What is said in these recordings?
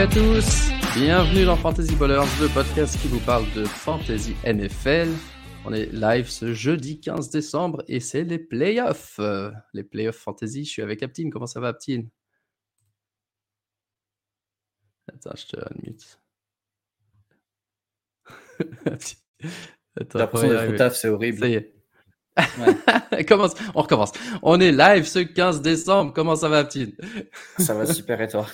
Salut à tous, bienvenue dans Fantasy Ballers, le podcast qui vous parle de Fantasy NFL. On est live ce jeudi 15 décembre et c'est les playoffs. Euh, les playoffs Fantasy, je suis avec Aptine. Comment ça va Aptine? Attends, je te unmute. Attends, l'impression d'être taf, c'est horrible. Ça y est. Commence, on recommence. On est live ce 15 décembre. Comment ça va, Aptine? Ça va super et toi?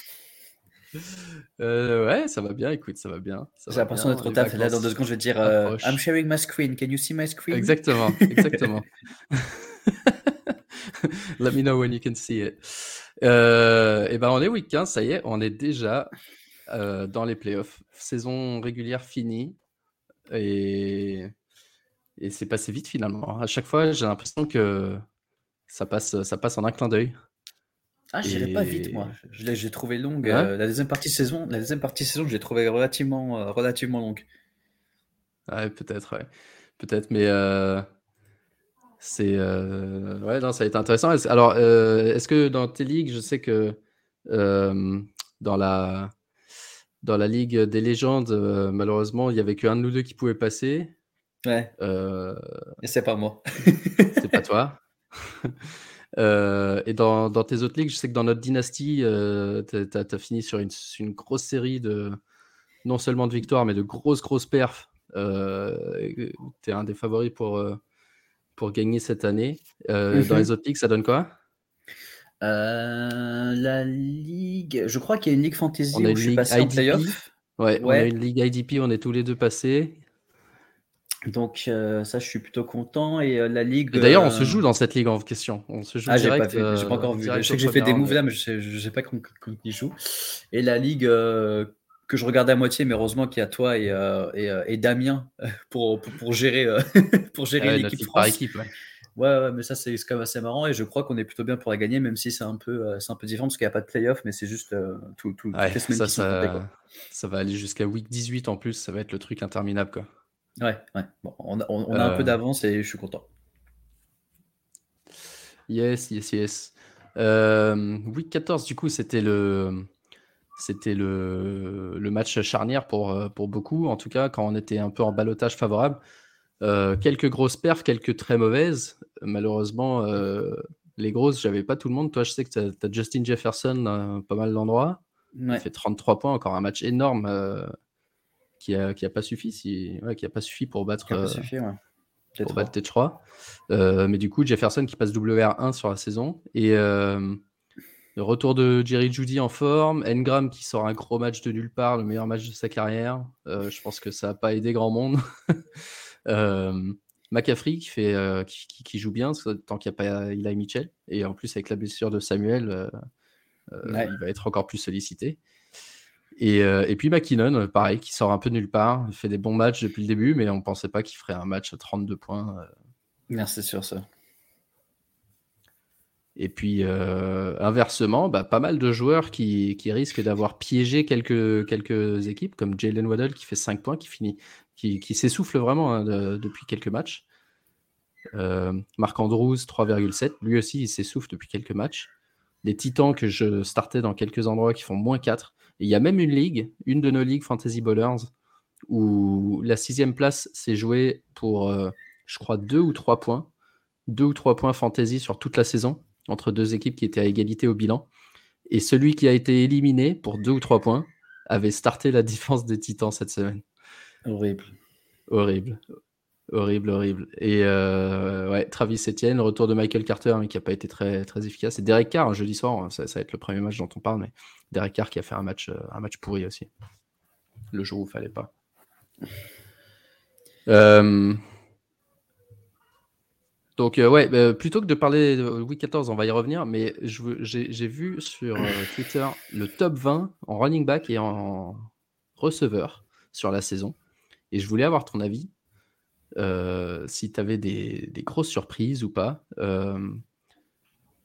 euh, ouais, ça va bien, écoute, ça va bien. J'ai l'impression d'être au taf. Là, dans deux secondes, je vais dire euh, I'm sharing my screen. Can you see my screen? Exactement, exactement. Let me know when you can see it. Euh, et ben, on est week 15, ça y est, on est déjà euh, dans les playoffs. Saison régulière finie. Et, et c'est passé vite finalement. À chaque fois, j'ai l'impression que ça passe, ça passe en un clin d'œil. Ah, je dirais pas vite, moi. Je l'ai, j'ai trouvé longue. Euh, la deuxième partie saison, la deuxième partie saison, je l'ai trouvé relativement, euh, relativement longue. Ouais, peut-être, ouais. Peut-être, mais euh, c'est. Ouais, non, ça a été intéressant. Alors, est-ce que dans tes ligues, je sais que dans la. Dans la ligue des légendes, malheureusement, il y avait qu'un de nous deux qui pouvait passer. Ouais. Et c'est pas moi. c'est pas toi. Euh, et dans, dans, tes autres ligues, je sais que dans notre dynastie, euh, tu as, fini sur une, une, grosse série de non seulement de victoires, mais de grosses, grosses perfs. Euh, tu es un des favoris pour, euh, pour gagner cette année. Euh, dans mhm. les autres ligues, ça donne quoi? La ligue, je crois qu'il y a une ligue fantasy on a une je ligue passé IDP. Ouais, ouais, on a une ligue IDP, on est tous les deux passés. Donc euh, ça, je suis plutôt content. Et euh, la ligue. D'ailleurs, on se euh, joue dans cette ligue en question. On se joue ah, direct. J'ai pas, pas, encore vu. Je sais que j'ai fait des moves là, mais je sais, sais pas comment ils jouent. Et la ligue que je regardais à moitié, mais heureusement qu'il y a toi et, et, et Damien pour, pour, pour, gérer, pour gérer l'équipe France. Par équipe, ouais. Ouais, mais ça c'est quand même assez marrant et je crois qu'on est plutôt bien pour la gagner, même si c'est un peu, c'est un peu différent parce qu'il n'y a pas de playoff, mais c'est juste tout, tout, ouais, toutes les semaines ça, qui sont ça, comptées, ça va aller jusqu'à week 18 en plus, ça va être le truc interminable quoi. Ouais, ouais. Bon, on, a, on, a un peu euh. d'avance et je suis content. Yes, yes, yes. Euh, week 14, du coup, c'était le, c'était le, le, match charnière pour, euh, pour beaucoup, en tout cas, quand on était un peu en balotage favorable. Euh, quelques grosses perfs, quelques très mauvaises. Malheureusement, les grosses, j'avais pas tout le monde. Toi, je sais que tu as, Justin Jefferson pas mal d'endroits. Il fait 33 points, encore un match énorme qui a, qui a pas suffi, si, ouais, qui a pas suffi pour battre, euh, suffi, ouais. pour battre T3. Euh, mais du coup, Jefferson qui passe WR1 sur la saison. Et euh, le retour de Jerry Judy en forme. Engram qui sort un gros match de nulle part, le meilleur match de sa carrière. je pense que ça n'a pas aidé grand monde. McCaffrey qui, fait, qui, qui, joue bien tant qu'il n'y a pas Eli Mitchell. Et en plus, avec la blessure de Samuel, il va être encore plus sollicité. Euh, et, puis McKinnon, pareil, qui sort un peu nulle part. Il fait des bons matchs depuis le début, mais on ne pensait pas qu'il ferait un match à 32 points. Euh. Merci sur ça. Et puis, euh, inversement, bah, pas mal de joueurs qui, risquent d'avoir piégé quelques, quelques équipes, comme Jalen Waddell qui fait 5 points, qui, finit, qui, s'essouffle vraiment hein, depuis quelques matchs. Marc Andrews, 3,7. Lui aussi, il s'essouffle depuis quelques matchs. Les Titans que je startais dans quelques endroits qui font moins 4 il y a même une ligue, une de nos ligues Fantasy Ballers, où la sixième place s'est jouée pour, euh, je crois, deux ou trois points. Deux ou trois points fantasy sur toute la saison, entre deux équipes qui étaient à égalité au bilan. Et celui qui a été éliminé pour deux ou trois points avait starté la défense des Titans cette semaine. Horrible. Horrible. Horrible, horrible. Et euh, Travis Etienne, retour de Michael Carter, mais qui n'a pas été très, très efficace. Et Derek Carr, jeudi soir, hein, ça, va être le premier match dont on parle, mais Derek Carr qui a fait un match, euh, un match pourri aussi. Le jour où il fallait pas. Euh, donc, ouais, plutôt que de parler de week 14, on va y revenir, mais j'ai vu sur Twitter le top 20 en running back et en receveur sur la saison. Et je voulais avoir ton avis si tu avais des, grosses surprises ou pas euh,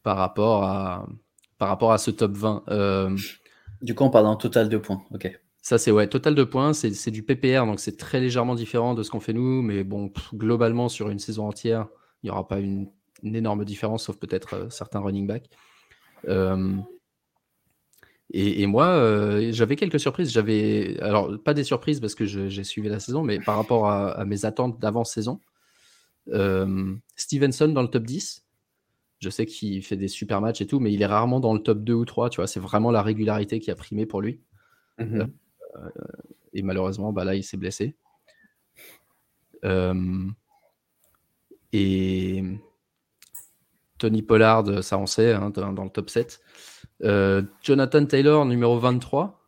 par, rapport à, par rapport à ce top 20. Euh, du coup, on parle en total de points. Ok. Ça, c'est ouais, total de points. C'est du PPR, donc c'est très légèrement différent de ce qu'on fait nous. Mais bon, globalement, sur une saison entière, il n'y aura pas une, une, énorme différence, sauf peut-être certains running backs. Et, moi, j'avais quelques surprises. J'avais, alors pas des surprises parce que j'ai suivi la saison, mais par rapport à, mes attentes d'avant-saison. Stevenson dans le top 10. Je sais qu'il fait des super matchs et tout, mais il est rarement dans le top 2 ou 3. Tu vois, c'est vraiment la régularité qui a primé pour lui. Mmh et malheureusement, bah là, il s'est blessé. et Tony Pollard, ça on sait, hein, dans, le top 7. Euh, Jonathan Taylor, numéro 23.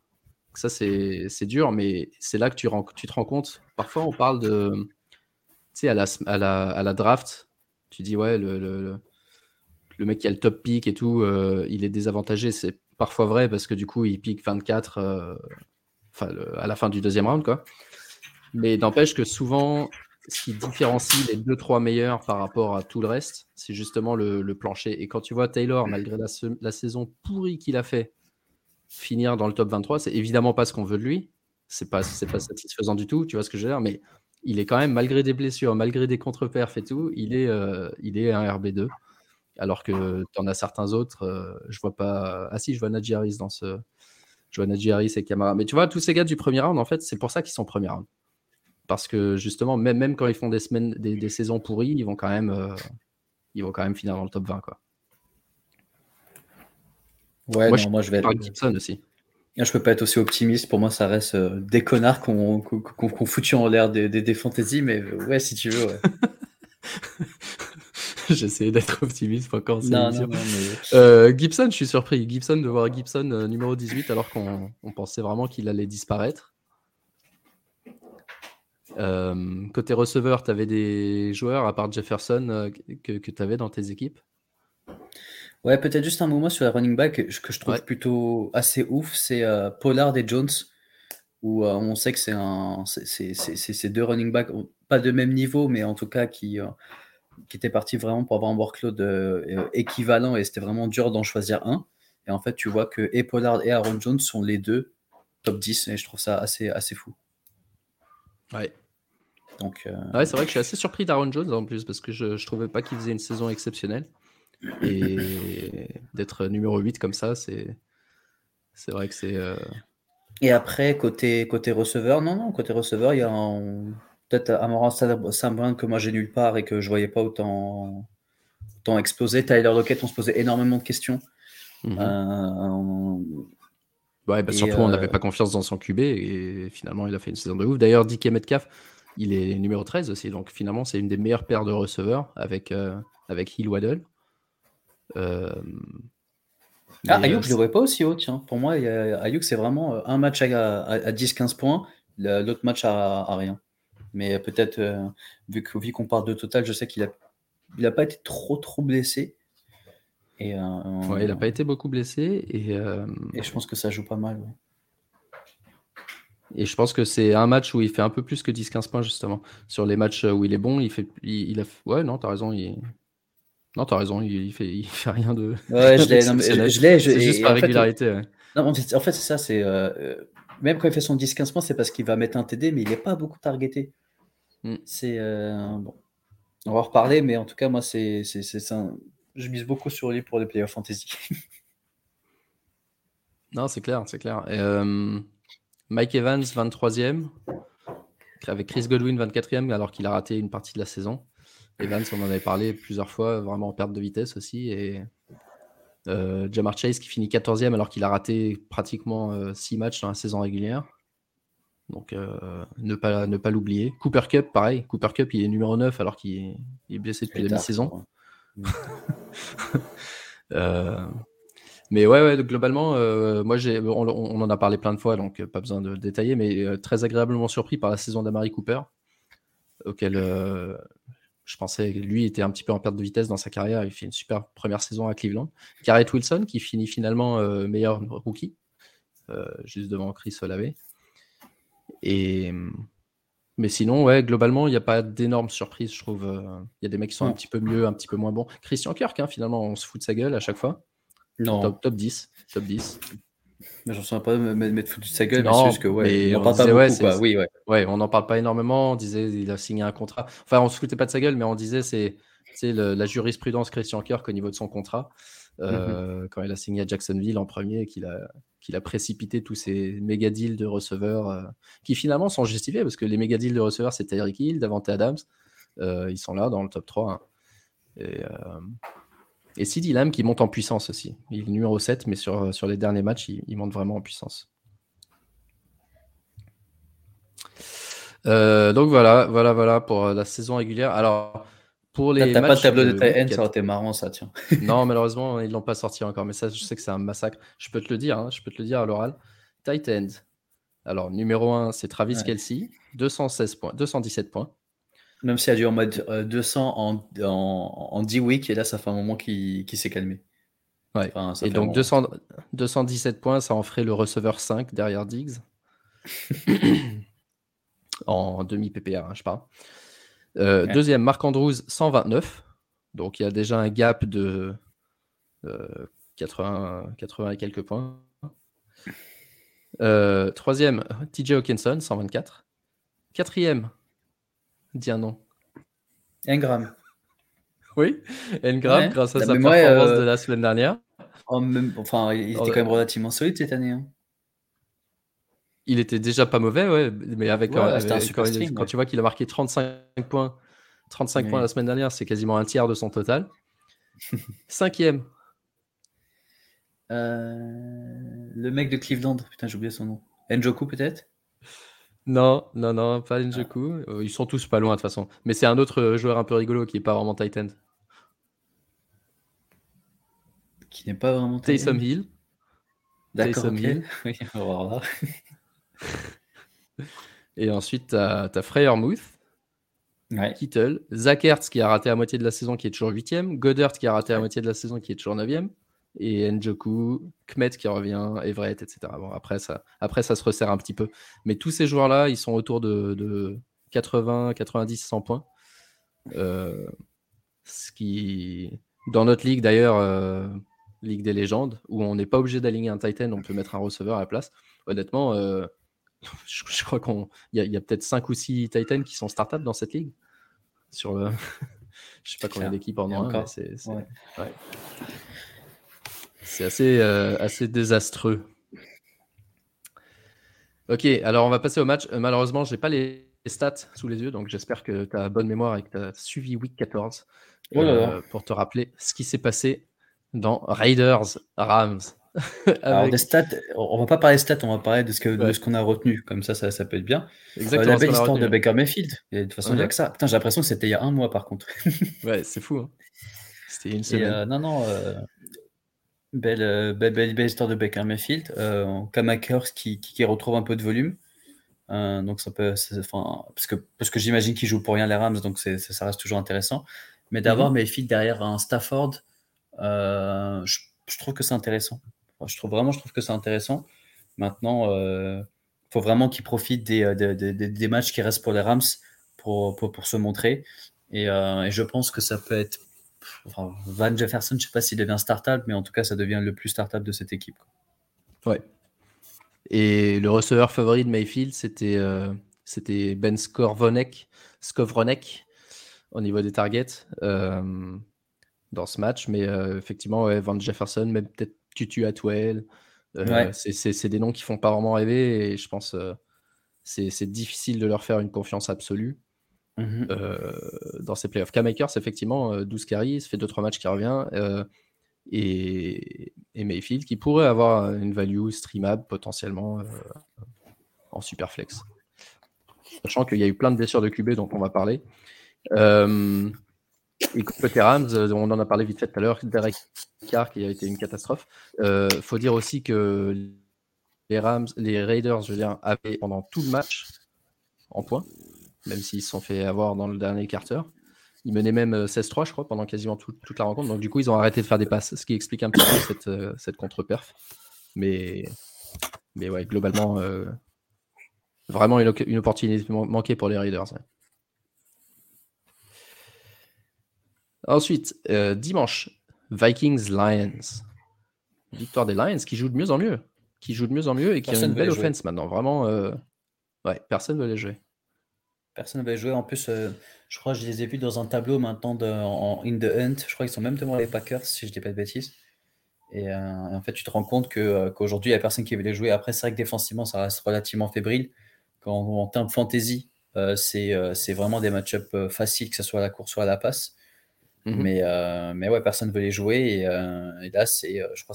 Ça, c'est dur, mais c'est là que tu, tu, te rends compte. Parfois, on parle de. Tu sais, à la, à, la, draft, tu dis, ouais, le, le, le, mec qui a le top pick et tout, euh, il est désavantagé. C'est parfois vrai parce que du coup, il pique 24 euh, à la fin du deuxième round, quoi. Mais n'empêche que souvent, ce qui différencie les deux trois meilleurs par rapport à tout le reste, c'est justement le, plancher. Et quand tu vois Taylor, malgré la, saison pourrie qu'il a fait, finir dans le top 23, c'est évidemment pas ce qu'on veut de lui. C'est pas, pas satisfaisant du tout, tu vois ce que je veux dire. Mais il est quand même, malgré des blessures, malgré des contre-perfs et tout, il est, euh, un RB2. Alors que tu en as certains autres, euh, je vois pas. Ah si, je vois Najee Harris dans ce. Je vois et Camara. Mais tu vois, tous ces gars du premier round, en fait, c'est pour ça qu'ils sont premier round parce que justement, même, même quand ils font des semaines, des, saisons pourries, ils vont quand même, euh, ils vont quand même finir dans le top 20, quoi. Ouais, moi, moi je vais être. Gibson aussi. Je peux pas être aussi optimiste. Pour moi, ça reste euh, des connards qu'on qu foutu en l'air des, des, fantaisies, mais euh, ouais, si tu veux. Ouais. J'essayais d'être optimiste quand non, non, mais... Gibson, je suis surpris. Gibson de voir Gibson numéro 18 alors qu'on pensait vraiment qu'il allait disparaître. Euh, côté receveur, tu avais des joueurs, à part Jefferson, euh, que, que tu avais dans tes équipes? Ouais, peut-être juste un moment sur la running back que je trouve plutôt assez ouf, c'est euh, Pollard et Jones, où on sait que c'est un, deux running backs, pas de même niveau, mais en tout cas qui, qui étaient partis vraiment pour avoir un workload équivalent et c'était vraiment dur d'en choisir un. Et en fait, tu vois que et Pollard et Aaron Jones sont les deux top 10 et je trouve ça assez, assez fou. Ouais, donc, euh, ouais, c'est vrai que je suis assez surpris d'Aaron Jones en plus parce que je, ne trouvais pas qu'il faisait une saison exceptionnelle. Et d'être numéro 8 comme ça, c'est c'est vrai que c'est. Euh, Et après, côté, côté receveur, non, non, côté receveur, il y a peut-être Amara Saint-Brun que moi j'ai nulle part et que je voyais pas autant, autant exploser. Tyler Lockett, on se posait énormément de questions. Mhm. Euh, ouais, bah surtout, on n'avait pas confiance dans son QB et finalement, il a fait une saison de ouf. D'ailleurs, DK Metcalf, il est numéro 13 aussi, donc finalement, c'est une des meilleures paires de receveurs avec, euh, avec Hill Waddle. Euh, ah, Ayuk, je ne le vois pas aussi haut, tiens. Pour moi, Ayuk, c'est vraiment euh, un match à, 10-15 points, l'autre match à, rien. Mais peut-être, vu qu'on parle de total, je sais qu'il n'a il a pas été trop, trop blessé. Et, il n'a pas été beaucoup blessé. Et, et, je pense que ça joue pas mal. Et je pense que c'est un match où il fait un peu plus que 10-15 points, justement. Sur les matchs où il est bon, il fait. Il, a... Ouais, non, t'as raison. Il... Non, t'as raison, il, fait, il fait rien de. Ouais, je l'ai. C'est juste par régularité. Non, en fait, c'est ça. c'est euh, Même quand il fait son 10-15 points, c'est parce qu'il va mettre un TD, mais il n'est pas beaucoup targeté. Mm. C'est. Euh, bon. On va en reparler, mais en tout cas, moi, c'est. Je mise beaucoup sur lui pour les players fantasy. non, c'est clair, c'est clair. Et, euh, Mike Evans, 23e, avec Chris Godwin, 24e, alors qu'il a raté une partie de la saison. Evans, on en avait parlé plusieurs fois, vraiment en perte de vitesse aussi. Et euh, Jamar Chase qui finit 14e alors qu'il a raté pratiquement 6 euh, matchs dans la saison régulière. Donc euh, ne pas, ne pas l'oublier. Cooper Cup, pareil. Cooper Cup, il est numéro 9 alors qu'il est blessé depuis la mi-saison. Mais ouais, ouais globalement, euh, moi, j'ai, on, en a parlé plein de fois, donc euh, pas besoin de détailler, mais euh, très agréablement surpris par la saison d'Amari Cooper, auquel je pensais que lui était un petit peu en perte de vitesse dans sa carrière. Il fait une super première saison à Cleveland. Garrett Wilson, qui finit finalement meilleur rookie, juste devant Chris Olave. Et. Mais sinon, ouais, globalement, il n'y a pas d'énormes surprises, je trouve. Il y a des mecs qui sont un petit peu mieux, un petit peu moins bons. Christian Kirk, hein, finalement, on se fout de sa gueule à chaque fois. Non. Top, top 10. Top 10. Mais j'en sens pas de mettre foutu de sa gueule, mais c'est juste que ouais, on, parle pas beaucoup, quoi. Oui, ouais. ouais, on n'en parle pas énormément. On disait il a signé un contrat. Enfin, on se foutait pas de sa gueule, mais on disait c'est la jurisprudence Christian Kirk au niveau de son contrat. mmh quand il a signé à Jacksonville en premier, qu'il a, qu'il a précipité tous ces méga deals de receveurs qui finalement sont justifiés parce que les méga deals de receveurs, c'était Eric Hill, Davante Adams. ils sont là dans le top 3. Hein. Et, et CD Lamb qui monte en puissance aussi. Il est numéro 7, mais sur, sur les derniers matchs, il, monte vraiment en puissance. Euh, donc voilà, voilà, voilà pour la saison régulière. Alors, pour les. T'as pas de tableau de tight ça aurait été marrant, ça, tiens. non, malheureusement, ils l'ont pas sorti encore, mais ça, je sais que c'est un massacre. Je peux te le dire, hein, je peux te le dire à l'oral. Tight end. Alors, numéro 1, c'est Travis Kelsey, 216 points, 217 points. Même s'il a dû en mode 200 en, en, 10 weeks, et là, ça fait un moment qu'il s'est calmé. Ouais. et donc 200, 217 points, ça en ferait le receveur 5 derrière Diggs. en demi PPR, hein, je parle. Euh, deuxième, Marc Andrews, 129. Donc il y a déjà un gap de 80, euh, 80 et quelques points. Euh, troisième, TJ Hawkinson, 124. Quatrième, Dis un nom. Engram. Oui, Engram, grâce à sa performance euh, de la semaine dernière. enfin, il était quand même relativement solide cette année. Hein. Il était déjà pas mauvais, ouais, mais avec, euh, quand, tu vois qu'il a marqué 35 points, 35 points la semaine dernière, c'est quasiment un tiers de son total. Cinquième. Euh, le mec de Cleveland, putain, j'ai oublié son nom. Njoku peut-être? Non, non, non, pas Njoku. Euh, ils sont tous pas loin de toute façon. Mais c'est un autre euh, joueur un peu rigolo qui est pas vraiment Titan. Qui n'est pas vraiment Taysom Hill. D'accord. Hill. Oui, Et ensuite, tu as, ouais. Kittle, Zach Ertz qui a raté la moitié de la saison qui est toujours 8ème, Goddard qui a raté la moitié de la saison qui est toujours 9ème, et Njoku, Kmet qui revient, Everett, etc. Bon, après, ça, après, ça se resserre un petit peu. Mais tous ces joueurs-là, ils sont autour de, 80, 90, 100 points. Euh, ce qui, dans notre ligue d'ailleurs, euh, Ligue des légendes, où on n'est pas obligé d'aligner un Titan, on peut mettre un receveur à la place. Honnêtement, euh, je, crois qu'il y a, peut-être 5 ou 6 Titans qui sont start-up dans cette ligue. Sur le... je sais pas combien d'équipes en ont, mais c'est. C'est assez, euh, assez désastreux. Ok, alors on va passer au match. Euh, malheureusement, je n'ai pas les stats sous les yeux, donc j'espère que tu as bonne mémoire et que tu as suivi Week 14 euh, pour te rappeler ce qui s'est passé dans Raiders Rams. Alors des stats, on va pas parler de stats, on va parler de ce qu'on a retenu. Comme ça, ça, peut être bien. Exactement. la belle histoire de Baker Mayfield. Et de toute façon, il n'y a que ça. Putain, j'ai l'impression que c'était il y a un mois par contre. ouais, c'est fou. Hein. C'était une semaine. non, non. Euh, belle, belle, belle, histoire de Baker Mayfield. Euh, Kamakers qui, qui, retrouve un peu de volume. Euh, donc ça peut, enfin, parce que, parce que j'imagine qu'il joue pour rien les Rams, donc ça reste toujours intéressant. Mais d'avoir mhm. Mayfield derrière un Stafford, euh, je, trouve que c'est intéressant. je trouve vraiment, je trouve que c'est intéressant. Maintenant, il faut vraiment qu'il profite des, des, des, matchs qui restent pour les Rams pour, pour, pour se montrer. Et, et, je pense que ça peut être Van Jefferson, je ne sais pas s'il devient startable, mais en tout cas, ça devient le plus startable de cette équipe. Ouais. Et le receveur favori de Mayfield, c'était euh, c'était Ben Skovronek, Skovronek au niveau des targets euh, dans ce match. Mais euh, effectivement, Van Jefferson, même peut-être Tutu Atwell. C'est des noms qui font pas vraiment rêver et je pense c'est difficile de leur faire une confiance absolue. Mmh euh, dans ces playoffs. K-Makers, effectivement, 12 euh, carries, fait 2-3 matchs qui revient. Euh, et, Mayfield qui pourrait avoir une value streamable potentiellement en super flex. Sachant qu'il y a eu plein de blessures de QB dont on va parler. Euh, et côté Rams, on en a parlé vite fait tout à l'heure, Derek Carr qui a été une catastrophe. Il faut dire aussi que les Rams, les Raiders, je veux dire, avaient pendant tout le match en points même s'ils se sont fait avoir dans le dernier quarter. Ils menaient même 16-3, euh, je crois, pendant quasiment toute la rencontre. Donc, du coup, ils ont arrêté de faire des passes, ce qui explique un petit peu cette, euh, cette contre-perf. Mais, mais ouais, globalement, euh, vraiment une, une, opportunité manquée pour les Raiders. Ensuite, dimanche, Vikings-Lions. Victoire des Lions qui jouent de mieux en mieux. Qui jouent de mieux en mieux et qui ont une belle offense maintenant. Vraiment, ouais, personne ne veut les jouer. Personne n'avait joué. En plus, euh, je crois que je les ai vus dans un tableau maintenant de, en In the Hunt. Je crois qu'ils sont même devant les Packers, si je dis pas de bêtises. Et, en fait, tu te rends compte qu'aujourd'hui, il n'y a personne qui veut les jouer. Après, c'est vrai que défensivement, ça reste relativement fébrile. Quand, en termes fantasy, c'est vraiment des match-ups faciles, que ce soit à la course ou à la passe. Mhm. Mais, mais ouais, personne ne veut les jouer. Et, et là, c'est, je crois,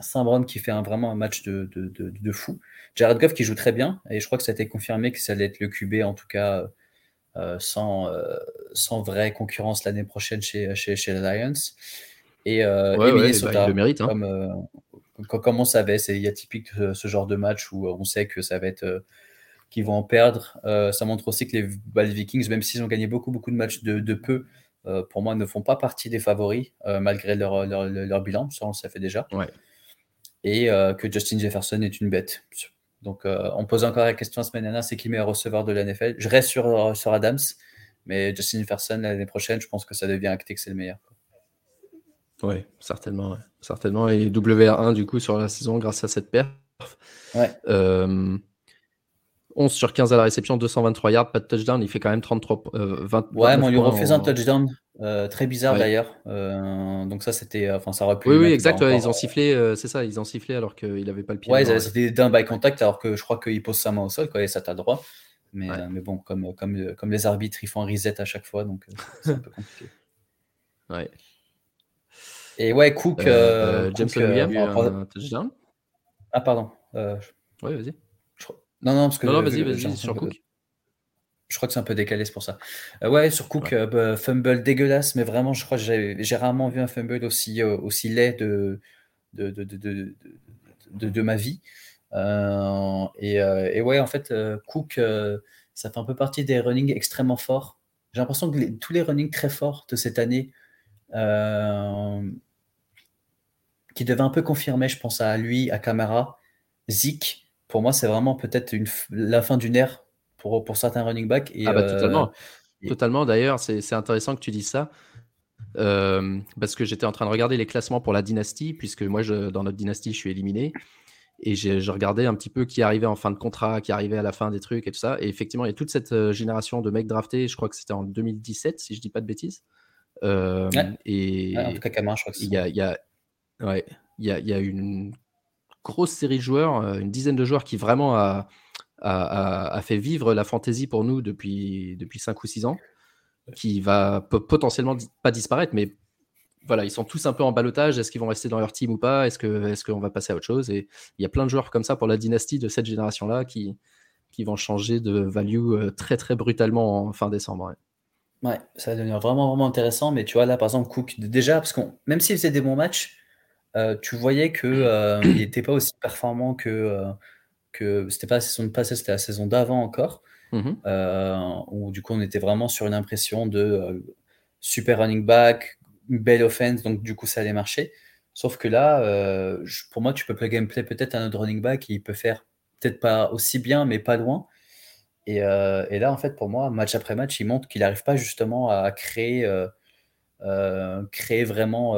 Saint-Brown qui fait un, vraiment un match de, de, de, fou. Jared Goff qui joue très bien, et je crois que ça a été confirmé que ça allait être le QB, en tout cas, euh, sans, euh, sans vraie concurrence l'année prochaine chez, chez, chez les Lions. Et, euh, bah, il le mérite. Hein. Comme, euh, comme, on savait, c'est atypique ce genre de match où on sait que ça va être qu'ils vont en perdre. ça montre aussi que les, bah, Vikings, même s'ils ont gagné beaucoup, beaucoup de matchs de, de peu, pour moi, ne font pas partie des favoris, malgré leur, leur, leur, bilan. Ça, on le savait déjà. Ouais et euh, que Justin Jefferson est une bête. Donc, euh, on pose encore la question la semaine dernière c'est qui le meilleur receveur de la NFL Je reste sur, euh, sur Adams, mais Justin Jefferson l'année prochaine, je pense que ça devient acté que c'est le meilleur. Oui, certainement, certainement. Et WR1 du coup sur la saison grâce à cette perf. Ouais. 11 sur 15 à la réception, 223 yards, pas de touchdown. Il fait quand même 33, 20. Ouais, mais on lui refait un touchdown. Euh, très bizarre d'ailleurs. Euh, donc ça, c'était, enfin, ça aurait pu. Oui, oui, exact. ils ont sifflé, euh, c'est ça, ils ont sifflé alors qu'il n'avait pas le pied. Ouais, c'était d'un by contact alors que je crois qu'il pose sa main au sol, quoi, et ça t'a droit. Mais, mais bon, comme, comme, comme les arbitres, ils font un reset à chaque fois, donc c'est un peu compliqué. Ouais. Et ouais, Cook. James Williams, un touchdown. Ah, pardon. Ouais, vas-y. Non, non, parce que. Non, non, vas-y, vas-y, sur Cook. Je crois que c'est un peu décalé, c'est pour ça. Euh, ouais, sur Cook, euh, bah, fumble dégueulasse, mais vraiment, je crois que j'ai rarement vu un fumble aussi, euh, aussi laid de, de, de, de, de ma vie. Et, et, ouais, en fait, Cook, ça fait un peu partie des running extrêmement forts. J'ai l'impression que tous les running très forts de cette année, qui devaient un peu confirmer, je pense à lui, à Camara, Zik, pour moi, c'est vraiment peut-être la fin d'une ère pour, pour certains running backs. Et, ah bah, totalement. Euh, totalement. D'ailleurs, c'est intéressant que tu dises ça. Euh, parce que j'étais en train de regarder les classements pour la dynastie, puisque moi, je, dans notre dynastie, je suis éliminé. Et je regardais un petit peu qui arrivait en fin de contrat, qui arrivait à la fin des trucs et tout ça. Et effectivement, il y a toute cette euh, génération de mecs draftés. Je crois que c'était en 2017, si je dis pas de bêtises. Et en tout cas, Camara, je crois que Il y a, y, a, ouais, il y, a, y a une grosse série de joueurs, une dizaine de joueurs qui vraiment a, a, fait vivre la fantaisie pour nous depuis, depuis 5 ou 6 ans, qui va potentiellement pas disparaître, mais voilà, ils sont tous un peu en balotage. Est-ce qu'ils vont rester dans leur team ou pas? Est-ce qu'on est va passer à autre chose? Et il y a plein de joueurs comme ça pour la dynastie de cette génération-là qui, qui vont changer de value euh, très très brutalement en fin décembre. Ouais. ça va devenir vraiment vraiment intéressant. Mais tu vois, là par exemple, Cook, déjà, parce que même s'il faisait des bons matchs, euh, tu voyais qu'il euh, n'était pas aussi performant que que c'était pas la saison passée, c'était la saison d'avant encore, mmh euh, où du coup on était vraiment sur une impression de euh, super running back, belle offense, donc du coup ça allait marcher. Sauf que là, euh, pour moi, tu peux play peut-être un autre running back, il peut faire peut-être pas aussi bien, mais pas loin. Et, et, là, en fait, pour moi, match après match, il montre qu'il n'arrive pas justement à créer, créer vraiment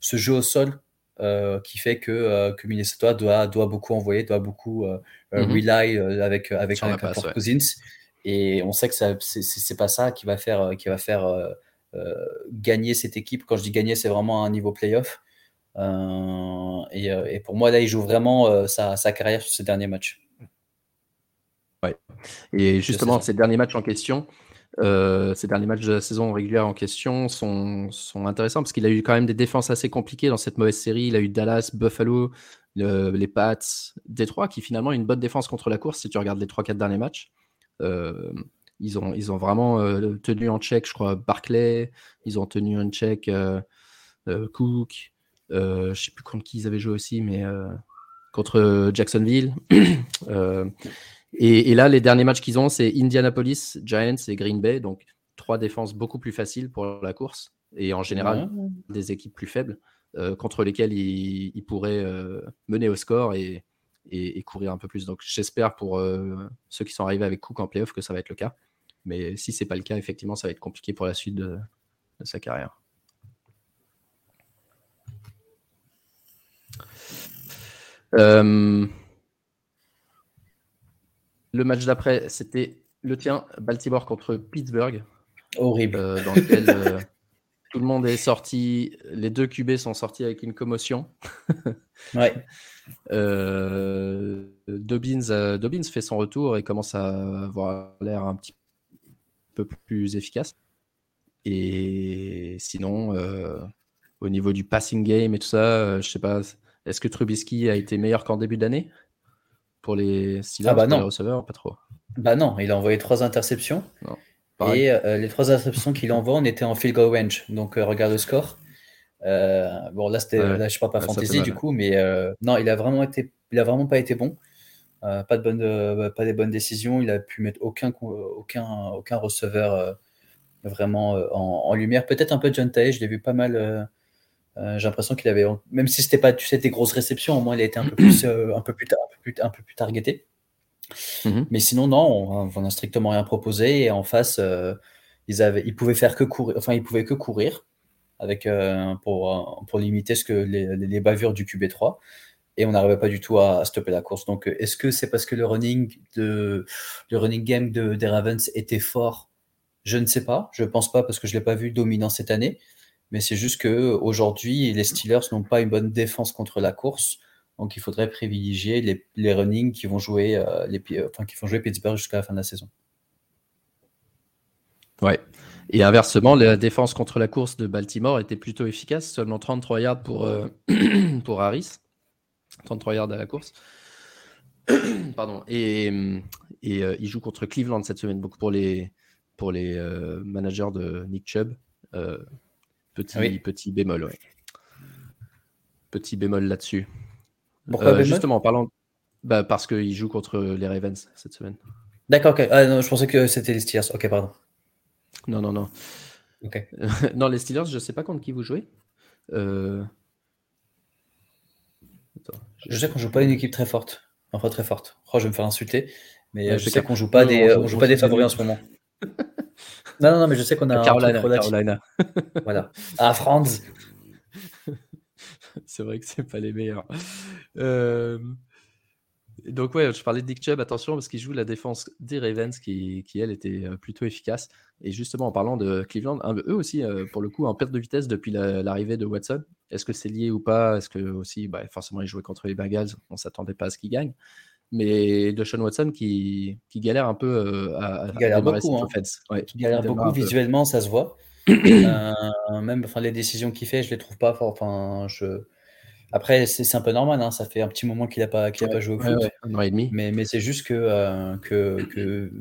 ce jeu au sol euh, qui fait que, euh, que Minnesota doit, doit beaucoup envoyer, doit beaucoup euh, mm rely avec, avec, avec Cousins. Et on sait que c'est pas ça qui va faire, qui va faire gagner cette équipe. Quand je dis gagner, c'est vraiment un niveau playoff. Et, et, pour moi, là, il joue vraiment sa, sa, carrière sur ces derniers matchs. Ouais. Et justement, ces derniers matchs en question, euh, ces derniers matchs de la saison régulière en question sont, sont intéressants parce qu'il a eu quand même des défenses assez compliquées dans cette mauvaise série. Il a eu Dallas, Buffalo, les Pats, Détroit, qui finalement a une bonne défense contre la course si tu regardes les 3-4 derniers matchs. Euh, ils, ont, ils ont vraiment euh, tenu en check, je crois, Barclay, ils ont tenu en check Cook, je ne sais plus contre qui ils avaient joué aussi, mais contre Jacksonville. Et, là, les derniers matchs qu'ils ont, c'est Indianapolis, Giants et Green Bay. Donc, trois défenses beaucoup plus faciles pour la course. Et en général, des équipes plus faibles euh, contre lesquelles ils, pourraient euh, mener au score et, courir un peu plus. Donc, j'espère pour euh, ceux qui sont arrivés avec Cook en playoff que ça va être le cas. Mais si c'est pas le cas, effectivement, ça va être compliqué pour la suite de, de sa carrière. Euh, le match d'après, c'était le tien, Baltimore contre Pittsburgh. Horrible. Euh, dans lequel, euh, Tout le monde est sorti. Les deux QB sont sortis avec une commotion. ouais. Euh, Dobbins, Dobbins, fait son retour et commence à avoir l'air un petit peu plus efficace. Et sinon, au niveau du passing game et tout ça, je sais pas, est-ce que Trubisky a été meilleur qu'en début d'année? Pour les Steelers, ah bah non. les receveurs Pas trop. Bah non, il a envoyé trois interceptions. Et les trois interceptions qu'il envoie, on était en field goal range. Donc regarde le score. bon, là, c'était, là, je parle pas fantasy du coup, mais non, il a vraiment été, il a vraiment pas été bon. pas de bonnes, pas des bonnes décisions. Il a pu mettre aucun, aucun, aucun receveur vraiment en, lumière. Peut-être un peu John Tay, je l'ai vu pas mal euh, j'ai l'impression qu'il avait, même si c'était pas, tu sais, des grosses réceptions, au moins il a été un peu plus, euh, un peu plus, un peu plus, un peu plus targeté. Mhm. Mais sinon, non, on n'a strictement rien proposé. Et en face, euh, ils, avaient, ils pouvaient faire que courir, enfin, ils pouvaient que courir avec, pour, pour limiter ce que les, les, bavures du QB3. Et on n'arrivait pas du tout à, stopper la course. Donc, est-ce que c'est parce que le running, de, le running game de, des Ravens était fort? Je ne sais pas. Je pense pas parce que je l'ai pas vu dominant cette année. Mais c'est juste que aujourd'hui, les Steelers n'ont pas une bonne défense contre la course. Donc il faudrait privilégier les, les running qui vont jouer euh, les enfin, qui vont jouer Pittsburgh jusqu'à la fin de la saison. Ouais. Et inversement, la défense contre la course de Baltimore était plutôt efficace, seulement 33 yards pour, euh, pour Harris. 33 yards à la course. Pardon. Et, et euh, il joue contre Cleveland cette semaine. Donc pour les, pour les managers de Nick Chubb, Petit, petit bémol, ouais. Petit bémol là-dessus. Euh, justement, en parlant. Bah, parce qu'il joue contre les Ravens cette semaine. D'accord, ok. Ah, non, je pensais que c'était les Steelers. Ok, pardon. Non, non, non. Ok. non, les Steelers, je ne sais pas contre qui vous jouez. Euh... je... sais qu'on joue pas une équipe très forte. Enfin, très forte. Oh, je vais me faire insulter. Mais je sais qu'on joue pas des, on joue pas des favoris en ce moment. Non, non, mais je sais qu'on a Carolina. Carolina. voilà. Ah, Franz. c'est vrai que c'est pas les meilleurs. Euh, donc ouais, je parlais de Dick Chubb, attention parce qu'il joue la défense des Ravens qui, qui, elle était euh, plutôt efficace. Et justement en parlant de Cleveland, eux aussi euh, pour le coup en perte de vitesse depuis l'arrivée de Watson. Est-ce que c'est lié ou pas? Est-ce que aussi, bah, forcément ils jouaient contre les Bengals, on s'attendait pas à ce qu'ils gagnent mais de Sean Watson qui, qui galère un peu euh, à, galère beaucoup, hein. ouais, qui galère beaucoup visuellement, ça se voit. euh, même enfin, les décisions qu'il fait, je les trouve pas. Enfin, je... Après, c'est un peu normal, hein, ça fait un petit moment qu'il n'a pas, qu'il a pas joué au foot. Ouais, mais, mais c'est juste que, euh, que, que...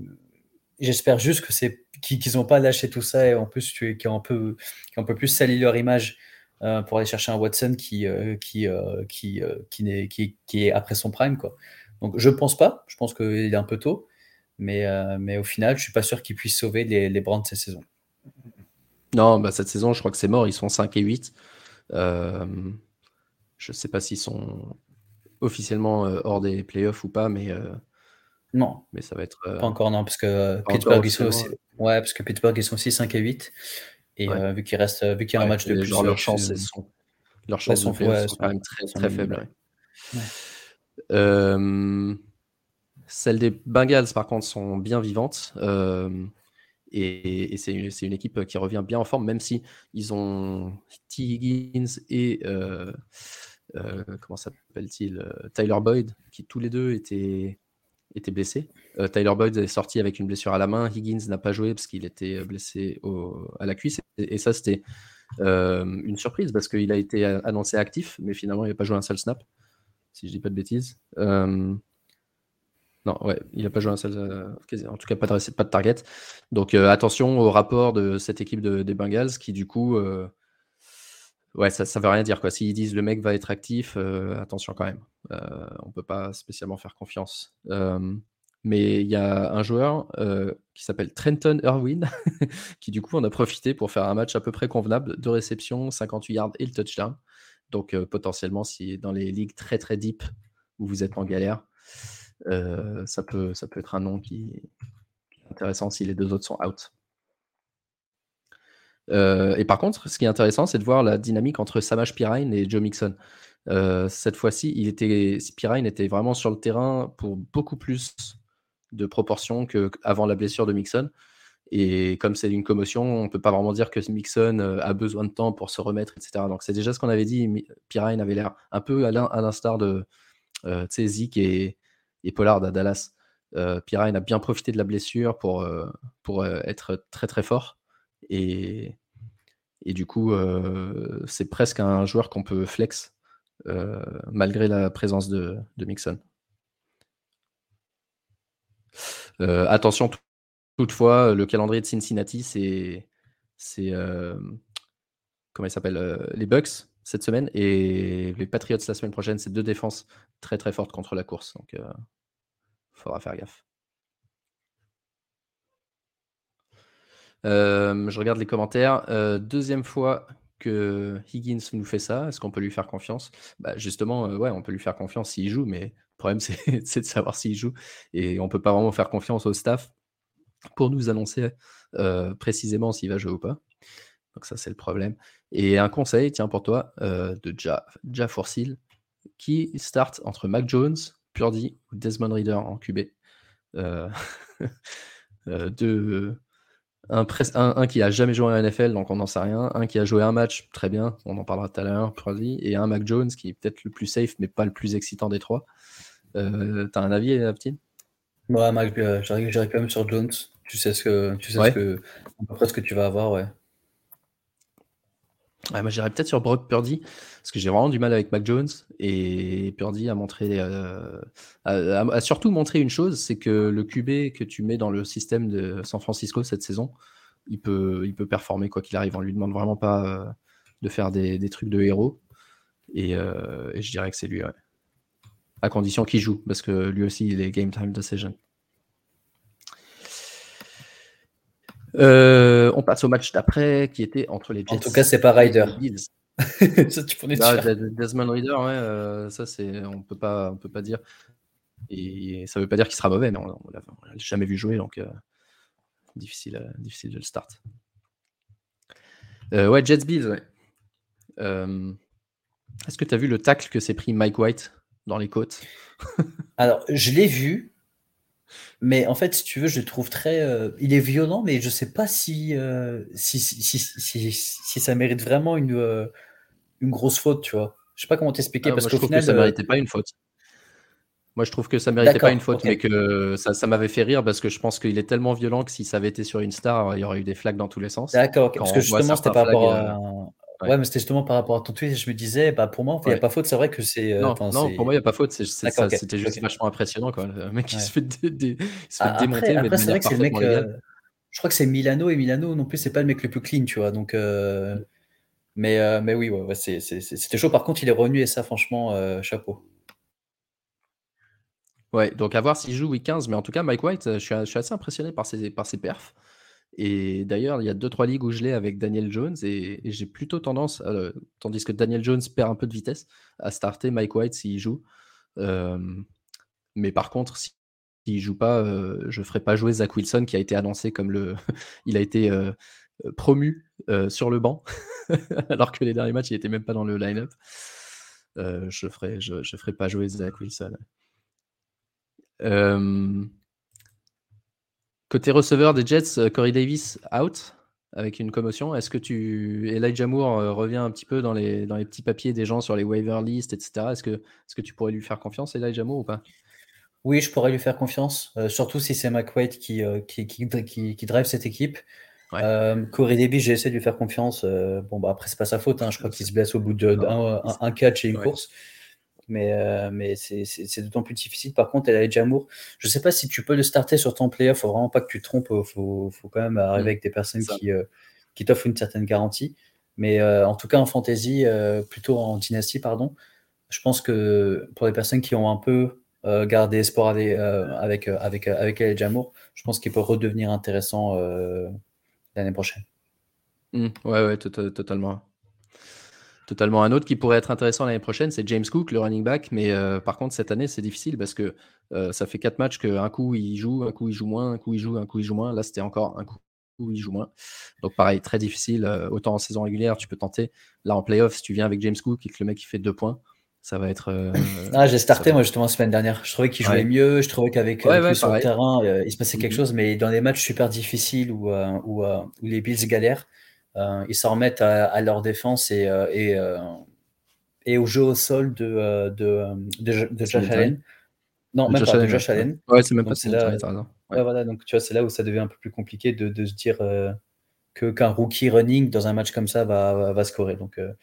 j'espère juste que c'est qu'ils n'ont pas lâché tout ça et en plus qui ont un peu, ont un peu plus sali leur image. Euh, pour aller chercher un Watson qui, qui, qui, qui, qui, qui, est après son prime. Quoi. Donc je pense pas, je pense qu'il est un peu tôt, mais, euh, mais au final, je suis pas sûr qu'il puisse sauver les, les Browns cette saison. Non, bah, cette saison, je crois que c'est mort, ils sont 5 et 8. Euh, je sais pas s'ils sont officiellement euh, hors des playoffs ou pas, mais non, mais ça va être pas encore non parce que Pittsburgh ils sont aussi ouais parce que Pittsburgh ils sont aussi 5 et 8 et vu qu'il reste vu qu'il y a un match de plus leurs chances sont leurs chances sont, quand même très, très faibles. Euh, celles des Bengals, par contre, sont bien vivantes. Euh, et, c'est une, équipe qui revient bien en forme, même si ils ont T. Higgins et euh, comment s'appelle-t-il Tyler Boyd, qui tous les deux étaient, étaient blessés. Tyler Boyd est sorti avec une blessure à la main. Higgins n'a pas joué parce qu'il était blessé à la cuisse. Et, ça, c'était une surprise parce qu'il a été annoncé actif, mais finalement, il n'a pas joué un seul snap si je dis pas de bêtises. Euh, non, ouais, il n'a pas joué un seul. Euh, en tout cas, pas de, target. Donc euh, attention au rapport de cette équipe des Bengals qui, du coup, ouais, ça ne veut rien dire. S'ils disent le mec va être actif, attention quand même. on ne peut pas spécialement faire confiance. mais il y a un joueur qui s'appelle Trenton Irwin qui, du coup, en a profité pour faire un match à peu près convenable de réception, 58 yards et le touchdown. Donc potentiellement, si dans les ligues très très deep où vous êtes en galère, ça, peut, ça peut être un nom qui, est intéressant si les deux autres sont out. et par contre, ce qui est intéressant, c'est de voir la dynamique entre Samash Pirine et Joe Mixon. cette fois-ci, il était, Pirine était vraiment sur le terrain pour beaucoup plus de proportions qu'avant la blessure de Mixon. Et comme c'est une commotion, on ne peut pas vraiment dire que Mixon a besoin de temps pour se remettre, etc. Donc c'est déjà ce qu'on avait dit. Pirine avait l'air un peu à l'instar de Zeke et, et Pollard à Dallas. Euh, Pirine a bien profité de la blessure pour, pour être très très fort. Et, et du coup, c'est presque un joueur qu'on peut flex malgré la présence de, de Mixon. attention, toutefois, le calendrier de Cincinnati, c'est. c'est comment il s'appelle Les Bucks cette semaine et les Patriots la semaine prochaine. C'est deux défenses très très fortes contre la course. Donc, il faudra faire gaffe. je regarde les commentaires. deuxième fois que Higgins nous fait ça, est-ce qu'on peut lui faire confiance? Bah, Justement, ouais, on peut lui faire confiance s'il joue, mais le problème, c'est de savoir s'il joue. Et on ne peut pas vraiment faire confiance au staff pour nous annoncer précisément s'il va jouer ou pas. Donc ça, c'est le problème. Et un conseil, tiens, pour toi, de Ja, ja qui start entre Mac Jones, Purdy ou Desmond Reader en QB. de, un, qui a jamais joué à NFL, donc on n'en sait rien. Un qui a joué un match, très bien, on en parlera tout à l'heure, Et un Mac Jones qui est peut-être le plus safe, mais pas le plus excitant des trois. Euh, T'as un avis, Aptine Ouais, Mac, euh, j'arrive quand même sur Jones. Tu sais ce que, tu sais ce que, à peu près ce que tu vas avoir, ouais. Ouais, moi, j'irais peut-être sur Brock Purdy, parce que j'ai vraiment du mal avec Mac Jones. Et Purdy a montré, euh, a, surtout montré une chose, c'est que le QB que tu mets dans le système de San Francisco cette saison, il peut, il peut performer quoi qu'il arrive. On lui demande vraiment pas euh, de faire des, des, trucs de héros. Et, euh, et je dirais que c'est lui, à condition qu'il joue, parce que lui aussi, il est game time decision. Euh, on passe au match d'après qui était entre les Jets. En tout cas, c'est pas Ryder. ça, tu bah, Desmond Ryder, ouais, euh, ça c'est, on peut pas, on peut pas dire. Et ça veut pas dire qu'il sera mauvais, mais on, l'a jamais vu jouer, donc euh, difficile, difficile de le start. ouais, Jets Bills. Ouais. Est-ce que tu as vu le tacle que s'est pris Mike White dans les côtes? Alors, je l'ai vu. Mais en fait, si tu veux, je le trouve très. Euh, il est violent, mais je sais pas si, euh, si, si, si, ça mérite vraiment une, euh, une grosse faute, tu vois. Je sais pas comment t'expliquer. Ah, parce qu'au final. Que ça méritait pas une faute. Moi, je trouve que ça méritait pas une faute, mais que ça, ça m'avait fait rire parce que je pense qu'il est tellement violent que si ça avait été sur une star, il y aurait eu des flags dans tous les sens. D'accord, parce que justement, c'était par rapport à. Ouais. mais c'était justement par rapport à ton tweet. Je me disais, bah, pour moi, il n'y a pas faute. C'est vrai que c'est. Euh, non, non pour moi, il n'y a pas faute. C'était juste vachement impressionnant. Quoi. Le mec, il se fait, ah, démonter. mais c'est vrai que c'est le mec. Euh, je crois que c'est Milano. Et Milano, non plus, c'est pas le mec le plus clean, tu vois. Donc, euh, mais, mais oui, ouais, c'était chaud. Par contre, il est revenu. Et ça, franchement, chapeau. Ouais, donc à voir s'il joue week 15. Mais en tout cas, Mike White, je suis, je suis assez impressionné par ses, par ses perfs. Et d'ailleurs, il y a 2-3 ligues où je l'ai avec Daniel Jones et, j'ai plutôt tendance, tandis que Daniel Jones perd un peu de vitesse, à starter Mike White s'il joue. mais par contre, s'il ne joue pas, je ne ferai pas jouer Zach Wilson qui a été annoncé comme le. il a été promu sur le banc, alors que les derniers matchs, il n'était même pas dans le line-up. je ferai, je, je ferai pas jouer Zach Wilson. Côté receveur des Jets, euh, Corey Davis out avec une commotion. Est-ce que tu Elijah Moore euh, revient un petit peu dans les, dans les petits papiers des gens sur les waiver lists, etc. Est-ce que, est que tu pourrais lui faire confiance, Elijah Moore, ou pas? Oui, je pourrais lui faire confiance, euh, surtout si c'est McWade qui, qui, qui, drive cette équipe. Corey Davis, j'ai essayé de lui faire confiance. bon, bah, après, c'est pas sa faute. Hein. Je crois qu'il se blesse au bout d'un un, catch et une course mais, euh, mais c'est d'autant plus difficile. Par contre, elle a Jamour. Je ne sais pas si tu peux le starter sur ton player. Il faut vraiment pas que tu te trompes. Il faut, faut, quand même arriver mm. avec des personnes qui, euh, qui t'offrent une certaine garantie. Mais euh, en tout cas, en fantasy, plutôt en dynastie, pardon, je pense que pour les personnes qui ont un peu gardé espoir avec, avec, avec, avec Jamour, je pense qu'il peut redevenir intéressant l'année prochaine. Mm. ouais, ouais, totalement totalement. Un autre qui pourrait être intéressant l'année prochaine, c'est James Cook, le running back. Mais euh, par contre, cette année, c'est difficile parce que euh, ça fait quatre matchs qu'un coup il joue, un coup il joue moins, un coup il joue, un coup il joue moins. Là, c'était encore un coup où il joue moins. Donc pareil, très difficile. Euh, autant en saison régulière, tu peux tenter. Là, en playoff, si tu viens avec James Cook et que le mec il fait deux points, Ça va être. Euh, ah, j'ai starté moi justement la semaine dernière. Je trouvais qu'il jouait mieux. Je trouvais qu'avec lui sur le terrain, il se passait quelque mm-hmm. chose. Mais dans des matchs super difficiles où, où, où les Bills galèrent, ils s'en remettent à, leur défense et, et, et, au jeu au sol de, de, de, Josh Allen. Non, même pas de Josh Allen. Ouais, c'est même pas là, ouais. voilà, donc tu vois, c'est là où ça devient un peu plus compliqué de, de se dire que qu'un rookie running dans un match comme ça va, va, scorer. Donc, euh,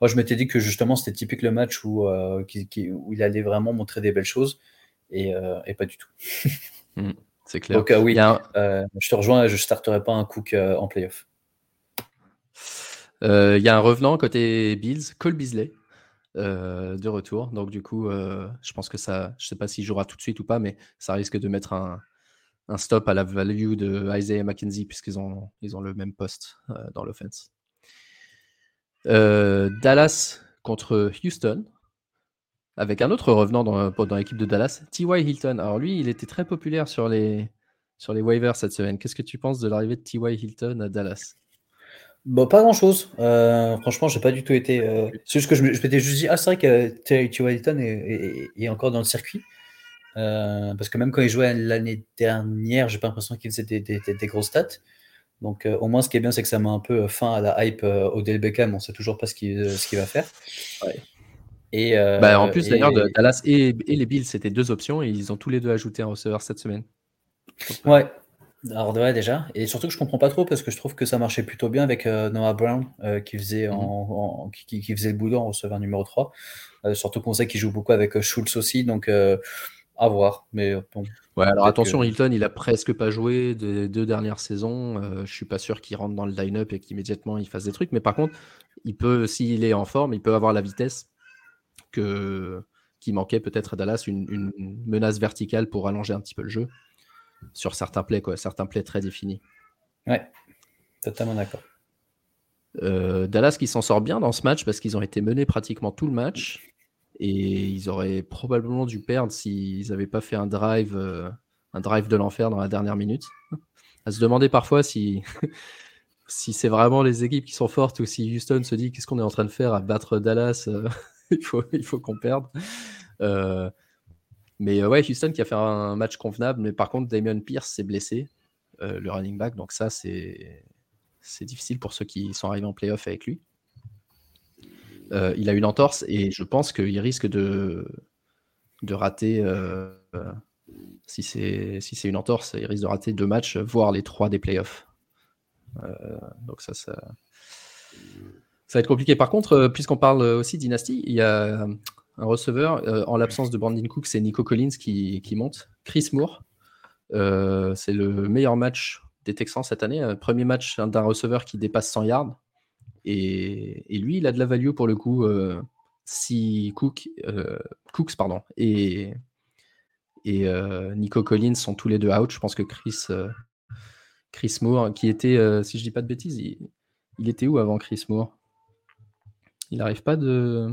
moi, je m'étais dit que justement, c'était typique le match où, euh, où il allait vraiment montrer des belles choses et, euh, et pas du tout. Hmm, c'est clair. Donc, oui, je te rejoins, je ne starterai pas un Cook en playoff. Il y a un revenant côté Bills, Cole Beasley. de retour. Donc du coup, je pense que ça, je sais pas s'il jouera tout de suite ou pas, mais ça risque de mettre un, stop à la value de Isaiah McKenzie, puisqu'ils ont, le même poste euh, dans l'offense. Euh, Dallas contre Houston, avec un autre revenant dans, dans l'équipe de Dallas, T.Y. Hilton. Alors lui, il était très populaire sur les, sur les waivers cette semaine. Qu'est-ce que tu penses de l'arrivée de T.Y. Hilton à Dallas? Bon, pas grand chose. Euh, franchement, j'ai pas du tout été. c'est juste que je m'étais juste dit, ah, c'est vrai que T.Y. Hilton est, encore dans le circuit. Euh, parce que même quand il jouait l'année dernière, j'ai pas l'impression qu'il faisait des, des, des, grosses stats. Donc euh, au moins, ce qui est bien, c'est que ça met un peu fin à la hype euh, Odell Beckham. On sait toujours pas ce qu'il ce qu'il va faire. Et, bah, en plus, d'ailleurs, Dallas et, et, les Bills, c'était deux options et ils ont tous les deux ajouté un receveur cette semaine. Ouais. Alors ouais, déjà. Et surtout que je comprends pas trop parce que je trouve que ça marchait plutôt bien avec Noah Brown qui, faisait en, mhm. qui, qui, faisait le boulot en receveur numéro 3. surtout qu'on sait qu'il joue beaucoup avec Schultz aussi. Donc à voir, mais euh, bon. Ouais, alors attention, Hilton, il a presque pas joué des deux dernières saisons. Euh, je suis pas sûr qu'il rentre dans le line-up et qu'immédiatement il fasse des trucs. Mais par contre, il peut, s'il est en forme, il peut avoir la vitesse que qui manquait peut-être à Dallas, une, menace verticale pour allonger un petit peu le jeu sur certains plays, quoi, certains plays très définis. Ouais, totalement d'accord. Euh, Dallas qui s'en sort bien dans ce match parce qu'ils ont été menés pratiquement tout le match. Et ils auraient probablement dû perdre s'ils n'avaient pas fait un drive, euh, un drive de l'enfer dans la dernière minute. À se demander parfois si, si c'est vraiment les équipes qui sont fortes ou si Houston se dit qu'est-ce qu'on est en train de faire à battre Dallas, euh, il faut, il faut qu'on perde. Euh, mais ouais, Houston qui a fait un match convenable, mais par contre, Damien Pierce s'est blessé, le running back, donc ça, c'est difficile pour ceux qui sont arrivés en playoff avec lui. Euh, il a une entorse et je pense qu'il risque de, de rater, euh, si c'est si une entorse, il risque de rater deux matchs, voire les trois des playoffs. Euh, donc ça, ça, ça va être compliqué. Par contre, puisqu'on parle aussi dynastie, il y a un receveur, en l'absence de Brandon Cook, c'est Nico Collins qui, qui monte. Chris Moore, c'est le meilleur match des Texans cette année. Premier match d'un receveur qui dépasse 100 yards. Et, lui, il a de la value pour le coup. Euh, si Cook, euh, Cooks pardon, et, et euh, Nico Collins sont tous les deux out, je pense que Chris, Chris Moore, qui était, si je dis pas de bêtises, il, était où avant Chris Moore? Il n'arrive pas de.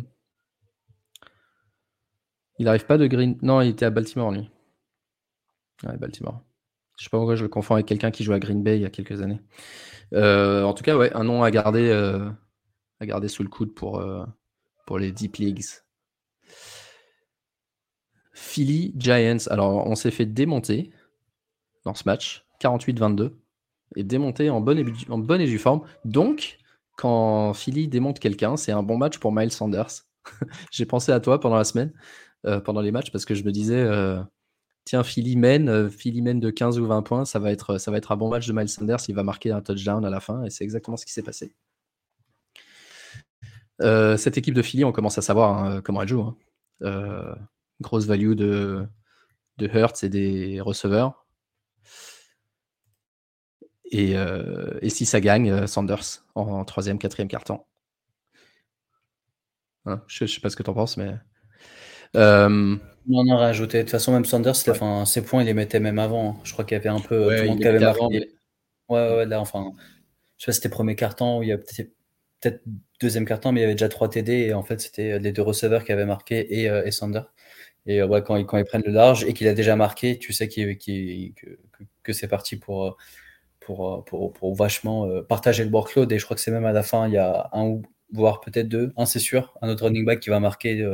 Il n'arrive pas de Green. Non, il était à Baltimore, lui. Ouais, Baltimore. Je sais pas pourquoi je le confonds avec quelqu'un qui joue à Green Bay il y a quelques années. Euh, en tout cas, ouais, un nom à garder, euh, à garder sous le coude pour, euh, pour les Deep Leagues. Philly Giants. Alors, on s'est fait démonter dans ce match, 48-22, et démonter en bonne, et, en bonne et due forme. Donc, quand Philly démonte quelqu'un, c'est un bon match pour Miles Sanders. J'ai pensé à toi pendant la semaine, pendant les matchs, parce que je me disais tiens, Philly mène, euh, Philly mène de 15 ou 20 points, ça va, être, ça va être un bon match de Miles Sanders, il va marquer un touchdown à la fin, et c'est exactement ce qui s'est passé. Euh, cette équipe de Philly, on commence à savoir hein, comment elle joue. Hein. Euh, grosse value de, de Hertz et des receveurs. Et, si ça gagne, Sanders en, troisième, quatrième carton. Hein, je ne sais pas ce que tu en penses, mais euh, on en a rajouté. De toute façon, même Sanders, enfin, ses points, il les mettait même avant. Je crois qu'il y avait un peu tout le monde qui avait marqué. Ouais, ouais, là, enfin, je sais pas si c'était premier carton ou il y a peut-être deuxième carton, mais il y avait déjà trois TD et en fait, c'était les deux receveurs qui avaient marqué et, euh, et Sanders. Et euh, ouais, quand, ils, quand ils prennent le large et qu'il a déjà marqué, tu sais que, que c'est parti pour, pour, pour, pour, vachement partager le workload. Et je crois que c'est même à la fin, il y a un ou voire peut-être deux, un c'est sûr, un autre running back qui va marquer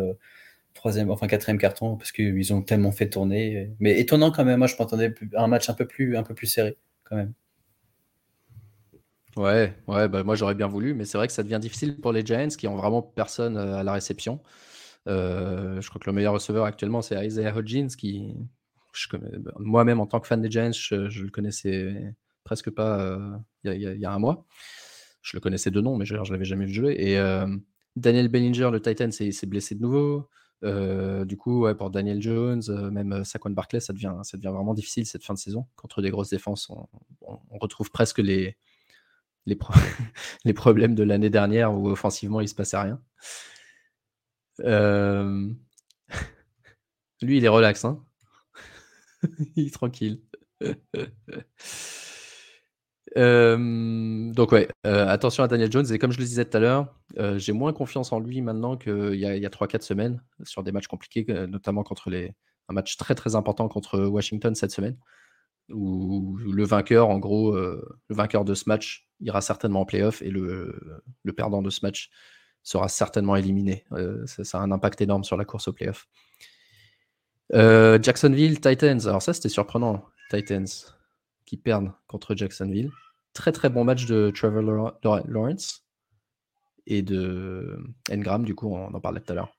troisième, enfin quatrième carton, parce qu'ils ont tellement fait tourner. Mais étonnant quand même, moi je m'attendais un match un peu plus, un peu plus serré quand même. Ouais, ouais, bah moi j'aurais bien voulu, mais c'est vrai que ça devient difficile pour les Giants qui ont vraiment personne euh, à la réception. Euh, je crois que le meilleur receveur actuellement c'est Isaiah Hodgins qui, bah, moi-même en tant que fan des Giants, je, ne le connaissais presque pas euh, il y, a un mois. Je le connaissais de nom, mais je, ne l'avais jamais vu jouer. Et Daniel Bellinger, le Titan, s'est blessé de nouveau. Du coup, pour Daniel Jones, même Saquon Barclay, ça devient, ça devient vraiment difficile cette fin de saison. Contre des grosses défenses, on retrouve presque les, les, problèmes de l'année dernière où offensivement il se passait rien. Euh, lui, il est relax, hein il est tranquille. Euh, donc ouais, euh, attention à Daniel Jones. Et comme je le disais tout à l'heure, j'ai moins confiance en lui maintenant qu'il y a, a 3-4 semaines sur des matchs compliqués, notamment contre les, un match très très important contre Washington cette semaine où le vainqueur, en gros, euh, le vainqueur de ce match ira certainement en playoff et le, perdant de ce match sera certainement éliminé. Euh, ça, a un impact énorme sur la course au playoff. Euh, Jacksonville, Titans. Alors ça, c'était surprenant. Titans qui perdent contre Jacksonville. Très très bon match de Trevor Lawrence et de Engram, du coup, on en parlait tout à l'heure.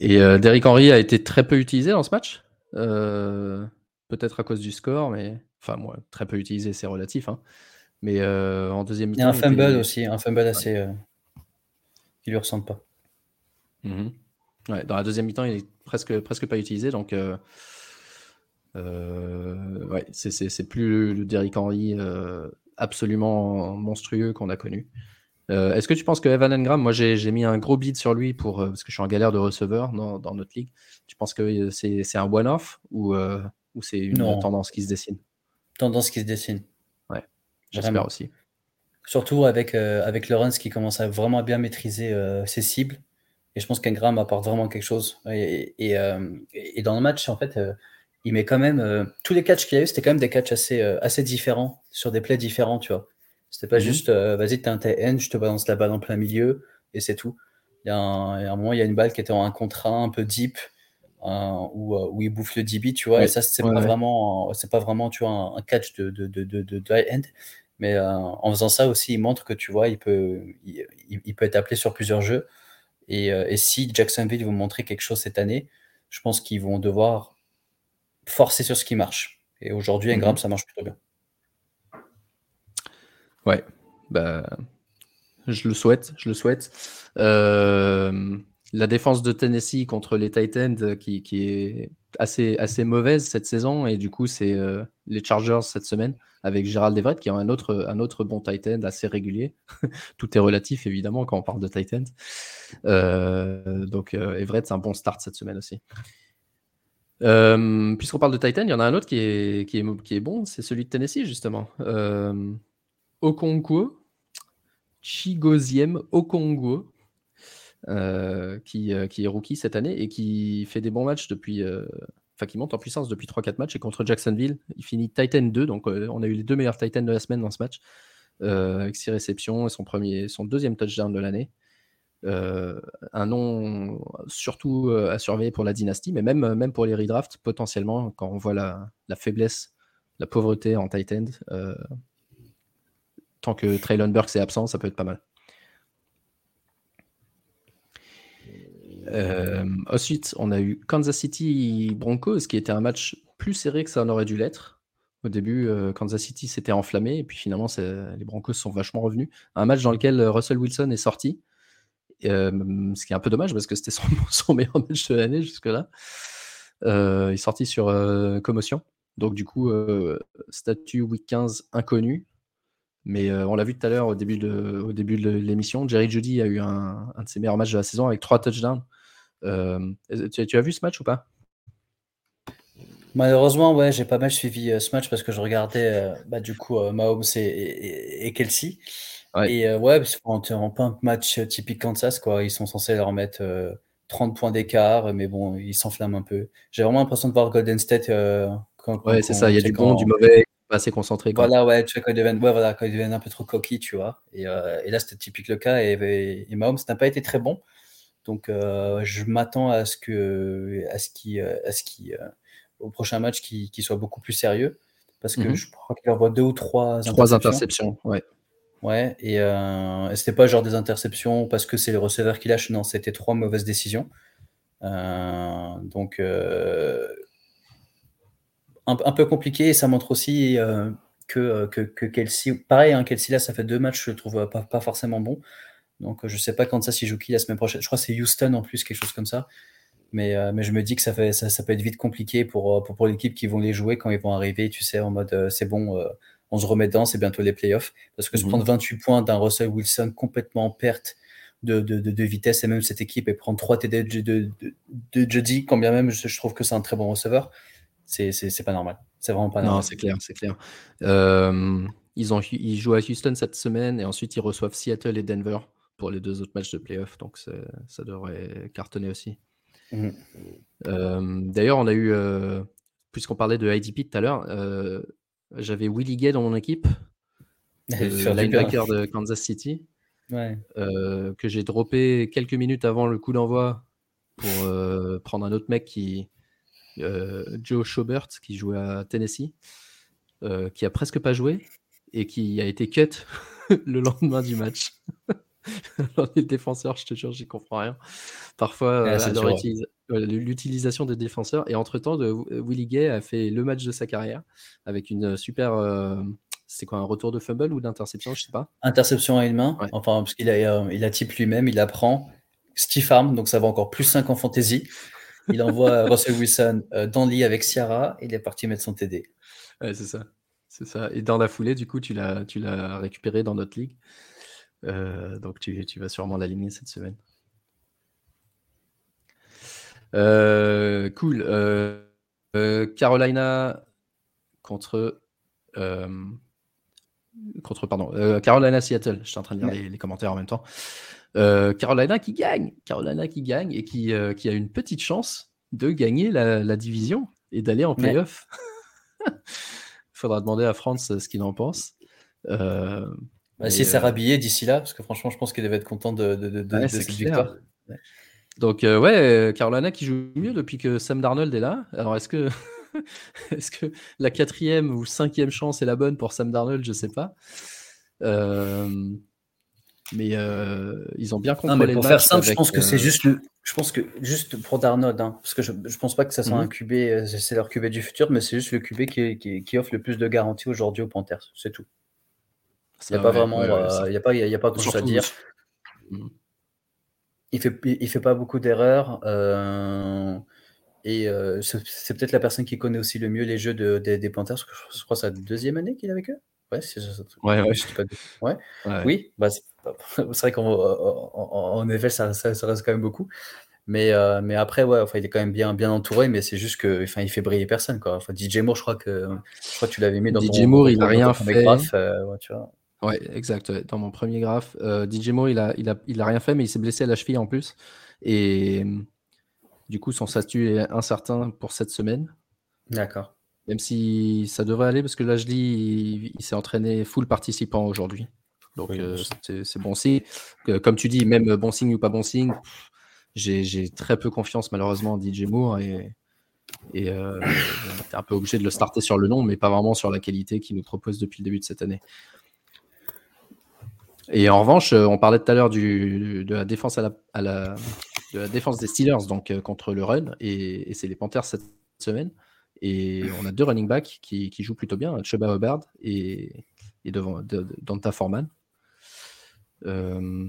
Et euh, Derrick Henry a été très peu utilisé dans ce match. Euh, peut-être à cause du score, mais enfin, moi, très peu utilisé, c'est relatif. Hein. Mais euh, en deuxième mi-temps. Il y a un fumble aussi, un fumble assez. qui lui ressemble pas. Mhm. Ouais, dans la deuxième mi-temps, il est presque, presque pas utilisé. Donc, ouais, c'est plus le Derrick Henry absolument monstrueux qu'on a connu. Euh, est-ce que tu penses que Evan Engram, moi j'ai mis un gros bid sur lui pour, euh, parce que je suis en galère de receveur dans, notre ligue. Tu penses que euh, c'est un one-off ou, ou c'est une tendance qui se dessine? Tendance qui se dessine. Ouais, j'espère aussi. Surtout avec, avec Lawrence qui commence à vraiment bien maîtriser ses cibles. Et je pense qu'Engram apporte vraiment quelque chose. Et, et, dans le match, en fait, il met quand même. tous les catchs qu'il a eu, c'était quand même des catchs assez, assez différents, sur des plays différents, tu vois. C'était pas mhm. juste, euh, vas-y, t'es un TN, je te balance la balle en plein milieu et c'est tout. Il y, a un, moment, il y a une balle qui était en un contre un, un peu deep, euh, où, euh, où, il bouffe le DB, tu vois, et ça, c'est pas, vraiment, c'est pas vraiment, tu vois, un, catch de, de, de, de, de end. Mais en faisant ça aussi, il montre que, tu vois, il peut, il, peut être appelé sur plusieurs jeux. Et, et, si Jacksonville veut montrer quelque chose cette année, je pense qu'ils vont devoir forcer sur ce qui marche. Et aujourd'hui, Ingram, mhm. ça marche plutôt bien. Ouais, bah, je le souhaite, je le souhaite. Euh, la défense de Tennessee contre les Titans euh, qui, qui, est assez, mauvaise cette saison et du coup c'est euh, les Chargers cette semaine avec Gérald Everett qui est un autre, un autre bon Titan assez régulier. Tout est relatif évidemment quand on parle de Titans. donc Everett c'est un bon start cette semaine aussi. Puisqu'on parle de Titan, il y en a un autre qui est, qui est, qui est bon, c'est celui de Tennessee justement. Okonkwo, Chigoziem Okonkwo, euh, qui, euh, qui, est rookie cette année et qui fait des bons matchs depuis. Euh, enfin, qui monte en puissance depuis 3-4 matchs. Et contre Jacksonville, il finit Titan 2. Donc, on a eu les deux meilleurs Titans de la semaine dans ce match. avec 6 réceptions et son, premier, son deuxième touchdown de l'année. un nom surtout à surveiller pour la dynastie, mais même, même pour les redrafts, potentiellement, quand on voit la, faiblesse, la pauvreté en Titan, tant que Traylon Burks est absent, ça peut être pas mal. Euh, ensuite, on a eu Kansas City Broncos, qui était un match plus serré que ça en aurait dû l'être. Au début, euh, Kansas City s'était enflammé, et puis finalement, les Broncos sont vachement revenus. Un match dans lequel Russell Wilson est sorti, euh, ce qui est un peu dommage parce que c'était son, son, meilleur match de l'année jusque-là. il est sorti sur commotion. Donc, du coup, statut week 15 inconnu. Mais euh, on l'a vu tout à l'heure au début de, au début de l'émission. Jerry Judy a eu un, de ses meilleurs matchs de la saison avec trois touchdowns. Euh, tu, as vu ce match ou pas? Malheureusement, ouais, j'ai pas mal suivi euh, ce match parce que je regardais bah, du coup Mahomes et, et, Kelsey. Et ouais, parce qu'on pas un match typique Kansas, quoi. Ils sont censés leur mettre 30 points d'écart, mais bon, ils s'enflamment un peu. J'ai vraiment l'impression de voir Golden State. ouais, c'est ça, il y a du bon, du mauvais pas assez concentrés. Voilà, ouais, tu vois, quand ils deviennent, ouais, voilà, quand ils deviennent un peu trop coquilles, tu vois. Et, et là, c'était typique le cas. Et, et, Mahomes n'a pas été très bon. Donc, je m'attends à ce que, à ce qui, à ce qui, au prochain match, qui, soit beaucoup plus sérieux. Parce que mmh je crois qu'il envoie deux ou trois interceptions. Trois interceptions, ouais. Ouais, et, euh, c'était pas genre des interceptions parce que c'est le receveur qui lâche, non, c'était trois mauvaises décisions. Euh, donc, euh, un, peu compliqué, et ça montre aussi euh, que, que, que, Kelsey, pareil, hein, Kelsey là, ça fait deux matchs, je le trouve pas, pas forcément bon. Donc, je sais pas quand ça, s'il joue qui la semaine prochaine. Je crois que c'est Houston en plus, quelque chose comme ça. Mais, mais je me dis que ça, fait, ça, ça peut être vite compliqué pour, pour, pour l'équipe qui vont les jouer quand ils vont arriver, tu sais, en mode c'est bon on se remet dedans, c'est bientôt les playoffs. Parce que se mhm. prendre 28 points d'un Russell Wilson complètement en perte de, de, vitesse, et même cette équipe, et prendre 3 TD de, de, Jody, quand bien même je, trouve que c'est un très bon receveur, c'est pas normal. C'est vraiment pas normal. Non, c'est clair, c'est clair. Euh, ils, ont, ils jouent à Houston cette semaine, et ensuite ils reçoivent Seattle et Denver pour les deux autres matchs de playoffs, donc ça devrait cartonner aussi. Mhm. Euh, d'ailleurs, on a eu, euh, puisqu'on parlait de IDP tout à l'heure, j'avais Willie Gay dans mon équipe, le linebacker de Kansas City, que j'ai droppé quelques minutes avant le coup d'envoi pour prendre un autre mec qui, Joe Schobert, qui jouait à Tennessee, qui a presque pas joué et qui a été cut le lendemain du match. les défenseurs, je te jure, j'y comprends rien. Parfois, l'utilisation des défenseurs. Et entre-temps, Willie Gay a fait le match de sa carrière avec une super. c'est quoi, un retour de fumble ou d'interception Je sais pas. Interception à une main. Enfin, parce qu'il a, il a type lui-même, il apprend. Steve Arm, donc ça va encore plus 5 en fantasy. Il envoie Russell Wilson dans le lit avec Ciara et il est parti mettre son TD. Ouais, c'est ça. C'est ça. Et dans la foulée, du coup, tu l'as récupéré dans notre ligue. Euh, donc tu, tu, vas sûrement l'aligner cette semaine. Euh, cool. Euh, Carolina contre contre pardon Carolina Seattle. Je suis en train de lire les, commentaires en même temps. Carolina qui gagne, Carolina qui gagne et qui, qui a une petite chance de gagner la, division et d'aller en playoff. Il faudra demander à France ce qu'il en pense. Bah, si rhabillé d'ici là, parce que franchement, je pense qu'il devait être content de, de, cette victoire. Donc, euh, ouais, Carolina qui joue mieux depuis que Sam Darnold est là. Alors, est-ce que, est que la quatrième ou cinquième chance est la bonne pour Sam Darnold? Je sais pas. Euh, mais euh, ils ont bien compris. mais pour faire simple, je pense que c'est juste le, je pense que juste pour Darnold, hein, parce que je, je pense pas que ça soit un mhm. QB, c'est leur QB du futur, mais c'est juste le QB qui, qui, qui, offre le plus de garanties aujourd'hui aux Panthers, c'est tout. Il n'y a, pas vraiment, il y a pas, il y a pas grand chose à dire. Il fait, il fait pas beaucoup d'erreurs. Euh, et euh, c'est peut-être la personne qui connaît aussi le mieux les jeux de, des Panthers. Parce que je crois que c'est la deuxième année qu'il est avec eux. Ouais, c'est ouais, ouais. ouais. Oui, bah, c'est vrai qu'en effet, ça, ça, reste quand même beaucoup. Mais, euh, mais après, ouais, enfin, il est quand même bien, bien entouré, mais c'est juste que, enfin, il fait briller personne, quoi. Enfin, DJ Moore, je crois que, je crois que tu l'avais mis dans DJ ton, Moore, il n'a rien fait. ouais, tu vois. Ouais, exact. Dans mon premier graphe, euh, DJ Moore, il a, il, a, il a rien fait, mais il s'est blessé à la cheville en plus. Et du coup, son statut est incertain pour cette semaine. D'accord. Même si ça devrait aller, parce que là, je lis, il, s'est entraîné full participant aujourd'hui. Donc, euh, c'est bon signe. Comme tu dis, même bon signe ou pas bon signe, j'ai très peu confiance malheureusement en DJ Moore et, et euh, un peu obligé de le starter sur le nom, mais pas vraiment sur la qualité qu'il nous propose depuis le début de cette année. Et en revanche, euh, on parlait tout à l'heure de la défense à la, de la défense des Steelers donc euh, contre le run et, c'est les Panthers cette semaine et on a deux running backs qui, qui jouent plutôt bien, Chuba Hubbard et, et devant Danta Foreman. Euh,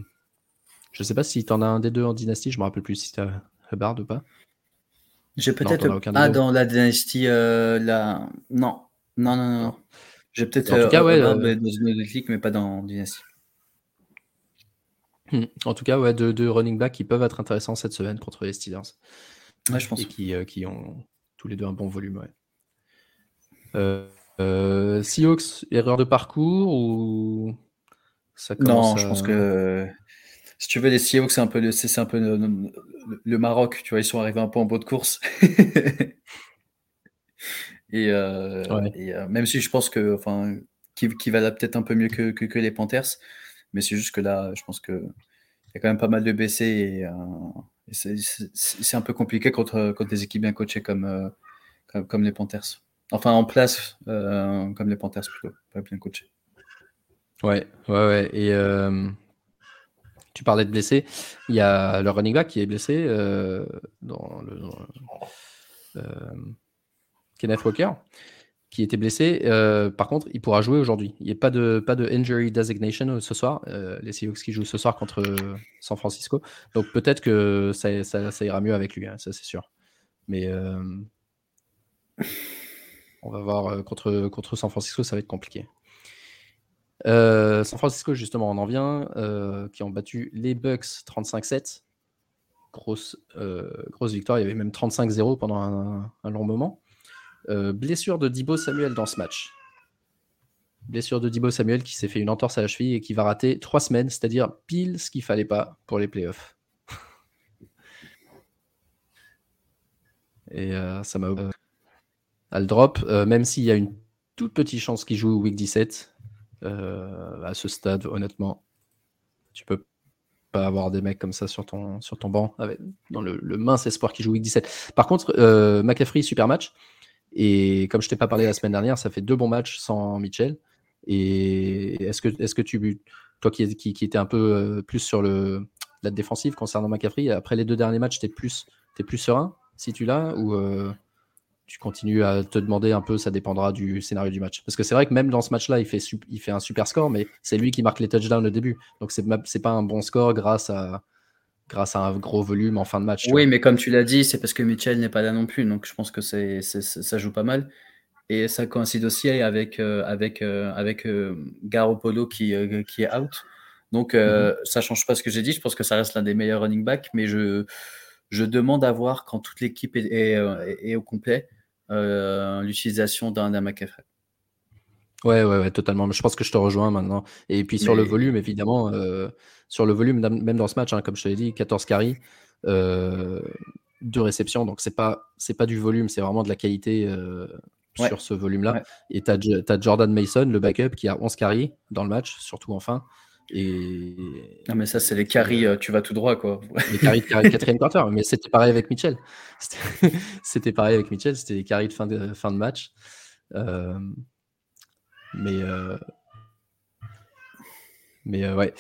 je ne sais pas si tu en as un des deux en dynastie, je me rappelle plus si tu as Hubbard ou pas. J'ai peut-être ah dans la dynastie la non non non non. J'ai peut-être en tout cas ouais, dans une mais pas dans dynastie. Hmm. En tout cas, ouais, deux, running backs qui peuvent être intéressants cette semaine contre les Steelers. Ouais, je pense. Et qui, euh, qui, ont tous les deux un bon volume. Ouais. Euh, euh, Seahawks, erreur de parcours ou ça Non, je pense que si tu veux, les Seahawks, c'est un peu, le, c'est un peu le, Maroc. Tu vois, ils sont arrivés un peu en bout de course. Et, même si je pense que, enfin, qui, qui va peut-être un peu mieux que, que, les Panthers, mais c'est juste que là, je pense que il y a quand même pas mal de BC et, c'est un peu compliqué contre, contre des équipes bien coachées comme, comme, comme les Panthers. Enfin, en place, comme les Panthers plutôt, pas bien coachés. Ouais, ouais, ouais. Et euh, tu parlais de blessés. Il y a le running back qui est blessé euh. Euh, Kenneth Walker, qui était blessé. par contre, il pourra jouer aujourd'hui. Il n'y a pas de, pas de injury designation ce soir. les Seahawks qui jouent ce soir contre San Francisco. Donc peut-être que ça, ira mieux avec lui, hein, ça c'est sûr. Mais on va voir contre San Francisco, ça va être compliqué. Euh, San Francisco, justement, on en vient, euh, qui ont battu les Bucks 35-7. Grosse, euh, grosse victoire. Il y avait même 35-0 pendant un, long moment. blessure de Dibo Samuel dans ce match. Blessure de Dibo Samuel qui s'est fait une entorse à la cheville et qui va rater trois semaines, c'est-à-dire pile ce qu'il fallait pas pour les playoffs. et ça m'a. le drop, même s'il y a une toute petite chance qu'il joue week 17, euh, à ce stade, honnêtement, tu peux pas avoir des mecs comme ça sur ton, sur ton banc, avec, dans le, mince espoir qui joue week 17. Par contre, euh, McCaffrey, super match. Et comme je t'ai pas parlé la semaine dernière, ça fait deux bons matchs sans Mitchell. Et est-ce que, est que tu, toi qui, qui, était un peu euh, plus sur le, la défensive concernant McCaffrey, après les deux derniers matchs, tu es plus, plus serein si tu l'as ou tu continues à te demander un peu, ça dépendra du scénario du match. Parce que c'est vrai que même dans ce match-là, il fait, il fait un super score, mais c'est lui qui marque les touchdowns au début. Donc c'est n'est pas un bon score grâce à, grâce à un gros volume en fin de match. Oui, mais comme tu l'as dit, c'est parce que Mitchell n'est pas là non plus. Donc je pense que c'est, ça joue pas mal. Et ça coïncide aussi avec, euh, avec, euh, avec euh, Garoppolo qui, qui est out. Donc mm-hmm. ça change pas ce que j'ai dit. Je pense que ça reste l'un des meilleurs running backs, mais je je demande à voir quand toute l'équipe est, au complet euh, l'utilisation d'un McCaffrey. Ouais, ouais, ouais, totalement. Je pense que je te rejoins maintenant. Et puis sur le volume, évidemment, euh, sur le volume, même dans ce match, hein, comme je te l'ai dit, 14 carries, euh, deux réceptions. Donc c'est pas, c'est pas du volume, c'est vraiment de la qualité sur ce volume-là. Et tu as, Jordan Mason, le backup, qui a 11 carries dans le match, surtout en fin. Et... Non, mais ça, c'est les carries, euh, tu vas tout droit, quoi. Les carries de quatrième quarter, mais c'était pareil avec Mitchell. C'était pareil avec Mitchell, c'était les carries de fin de, fin de match. Euh, mais, euh, mais ouais.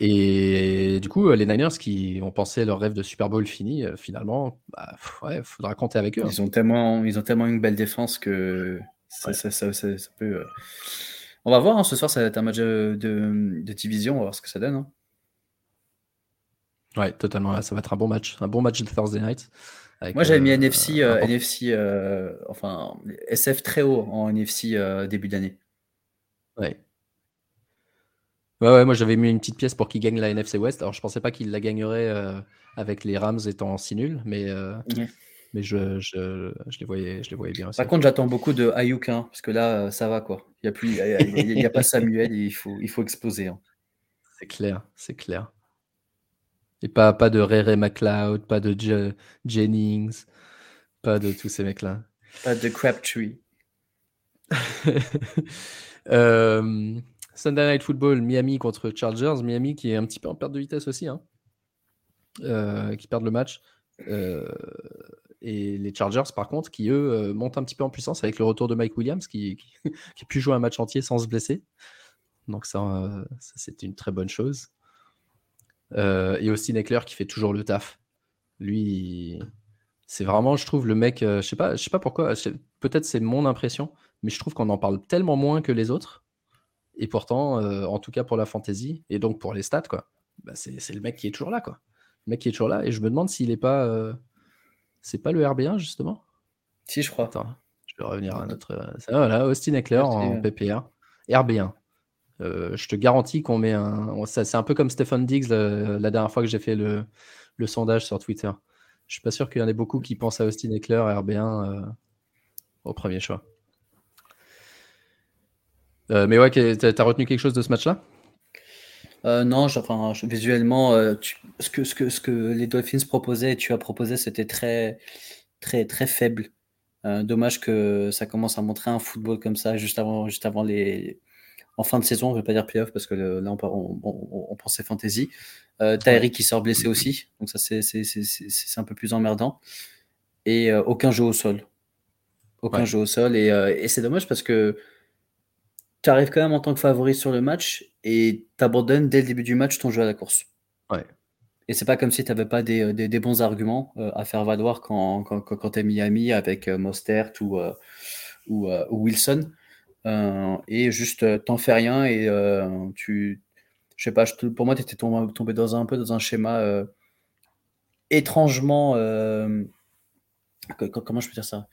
Et du coup, les Niners qui ont pensé leur rêve de Super Bowl fini, finalement, bah, ouais, faudra compter avec eux. Hein. Ils ont tellement, ils ont tellement une belle défense que ça, ça, ça, ça peut. On va voir, hein, ce soir, ça va être un match de, division, on va voir ce que ça donne. Hein. Ouais, totalement. ça va être un bon match, un bon match de Thursday Night. Moi, j'avais mis euh, NFC, euh, NFC euh, enfin, SF très haut en NFC début d'année. Ouais. Ouais, ouais, moi j'avais mis une petite pièce pour qu'il gagne la NFC West. Alors je pensais pas qu'il la gagnerait avec les Rams étant si nuls, mais mais je, je, je, les voyais, je les voyais bien aussi. Par contre, j'attends beaucoup de Ayuk, hein, parce que là, ça va quoi. Il n'y a, plus, il y a, pas Samuel, il faut, il faut exploser. Hein. C'est clair, c'est clair. Et pas, pas de Ray McLeod, pas de Jennings, pas de tous ces mecs-là. Pas de Crabtree. euh, Sunday Night Football, Miami contre Chargers. Miami qui est un petit peu en perte de vitesse aussi, hein. euh, qui perdent le match. Euh, et les Chargers, par contre, qui eux euh, montent un petit peu en puissance avec le retour de Mike Williams, qui, a pu jouer un match entier sans se blesser. Donc ça, euh, c'était une très bonne chose. Euh, et Austin Eckler qui fait toujours le taf. Lui, c'est vraiment, je trouve, le mec, je sais pas, je sais pas pourquoi, peut-être c'est mon impression, mais je trouve qu'on en parle tellement moins que les autres. Et pourtant, en tout cas pour la fantasy, et donc pour les stats, quoi, bah c'est le mec qui est toujours là, quoi. Le mec qui est toujours là, et je me demande s'il n'est pas c'est pas le RB1 justement? Si, je crois. Attends, je vais revenir à notre. Euh, voilà, Austin Eckler en PPR. RB1. Euh, je te garantis qu'on met un. C'est un peu comme Stephen Diggs la, dernière fois que j'ai fait le, sondage sur Twitter. Je suis pas sûr qu'il y en ait beaucoup qui pensent à Austin Eckler RB1 euh, au premier choix. mais ouais, t'as retenu quelque chose de ce match-là? Euh, non, enfin, visuellement, euh, ce, que, ce, que, ce que les Dolphins proposaient et tu as proposé, c'était très, très, très faible. dommage que ça commence à montrer un football comme ça juste avant, juste avant les, en fin de saison, on ne veut pas dire playoff parce que là on, on, pensait fantasy. Euh, qui sort blessé aussi, donc ça c'est un peu plus emmerdant. Et euh, aucun jeu au sol. Aucun jeu au sol. Et, euh, et c'est dommage parce que tu arrives quand même en tant que favori sur le match et tu abandonnes dès le début du match ton jeu à la course. Ouais. Et c'est pas comme si tu n'avais pas des, des, des, bons arguments euh, à faire valoir quand, quand, quand, tu es Miami avec Mostert ou, ou, ou Wilson. Euh, et juste euh, t'en fais rien et euh, tu je sais pas pour moi tu étais tombé, dans un, peu dans un schéma étrangement comment je peux dire ça?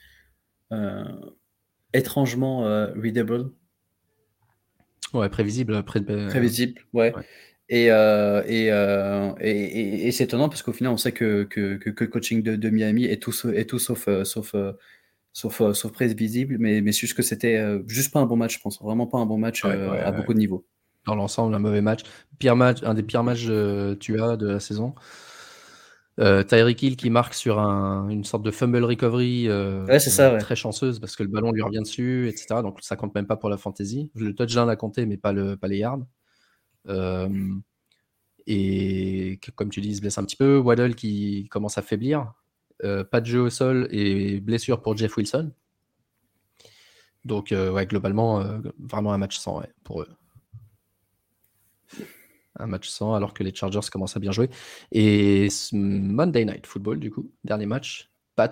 Étrangement readable ouais prévisible prévisible ouais, Et, et, et, et c'est étonnant parce qu'au final, on sait que, que, que, le coaching de, de, Miami est tout, est tout sauf, sauf, sauf, euh, sauf visible, mais, mais c'est juste que c'était euh, juste pas un bon match, je pense. Vraiment pas un bon match euh, à beaucoup de niveaux. Dans l'ensemble, un mauvais match. Pire match, un des pires matchs tu as de la saison. Tyreek Hill qui marque sur une sorte de fumble recovery ça, très chanceuse parce que le ballon lui revient dessus, etc. Donc ça compte même pas pour la fantasy. Le touchdown a compté, mais pas, le, pas les yards. et comme tu dis, il se blesse un petit peu. Waddle qui commence à faiblir. Euh, pas de jeu au sol et blessure pour Jeff Wilson. Donc, euh, ouais, globalement, euh, vraiment un match sans pour eux. Un match sans, alors que les Chargers commencent à bien jouer. Et Monday Night Football, du coup, dernier match, Pats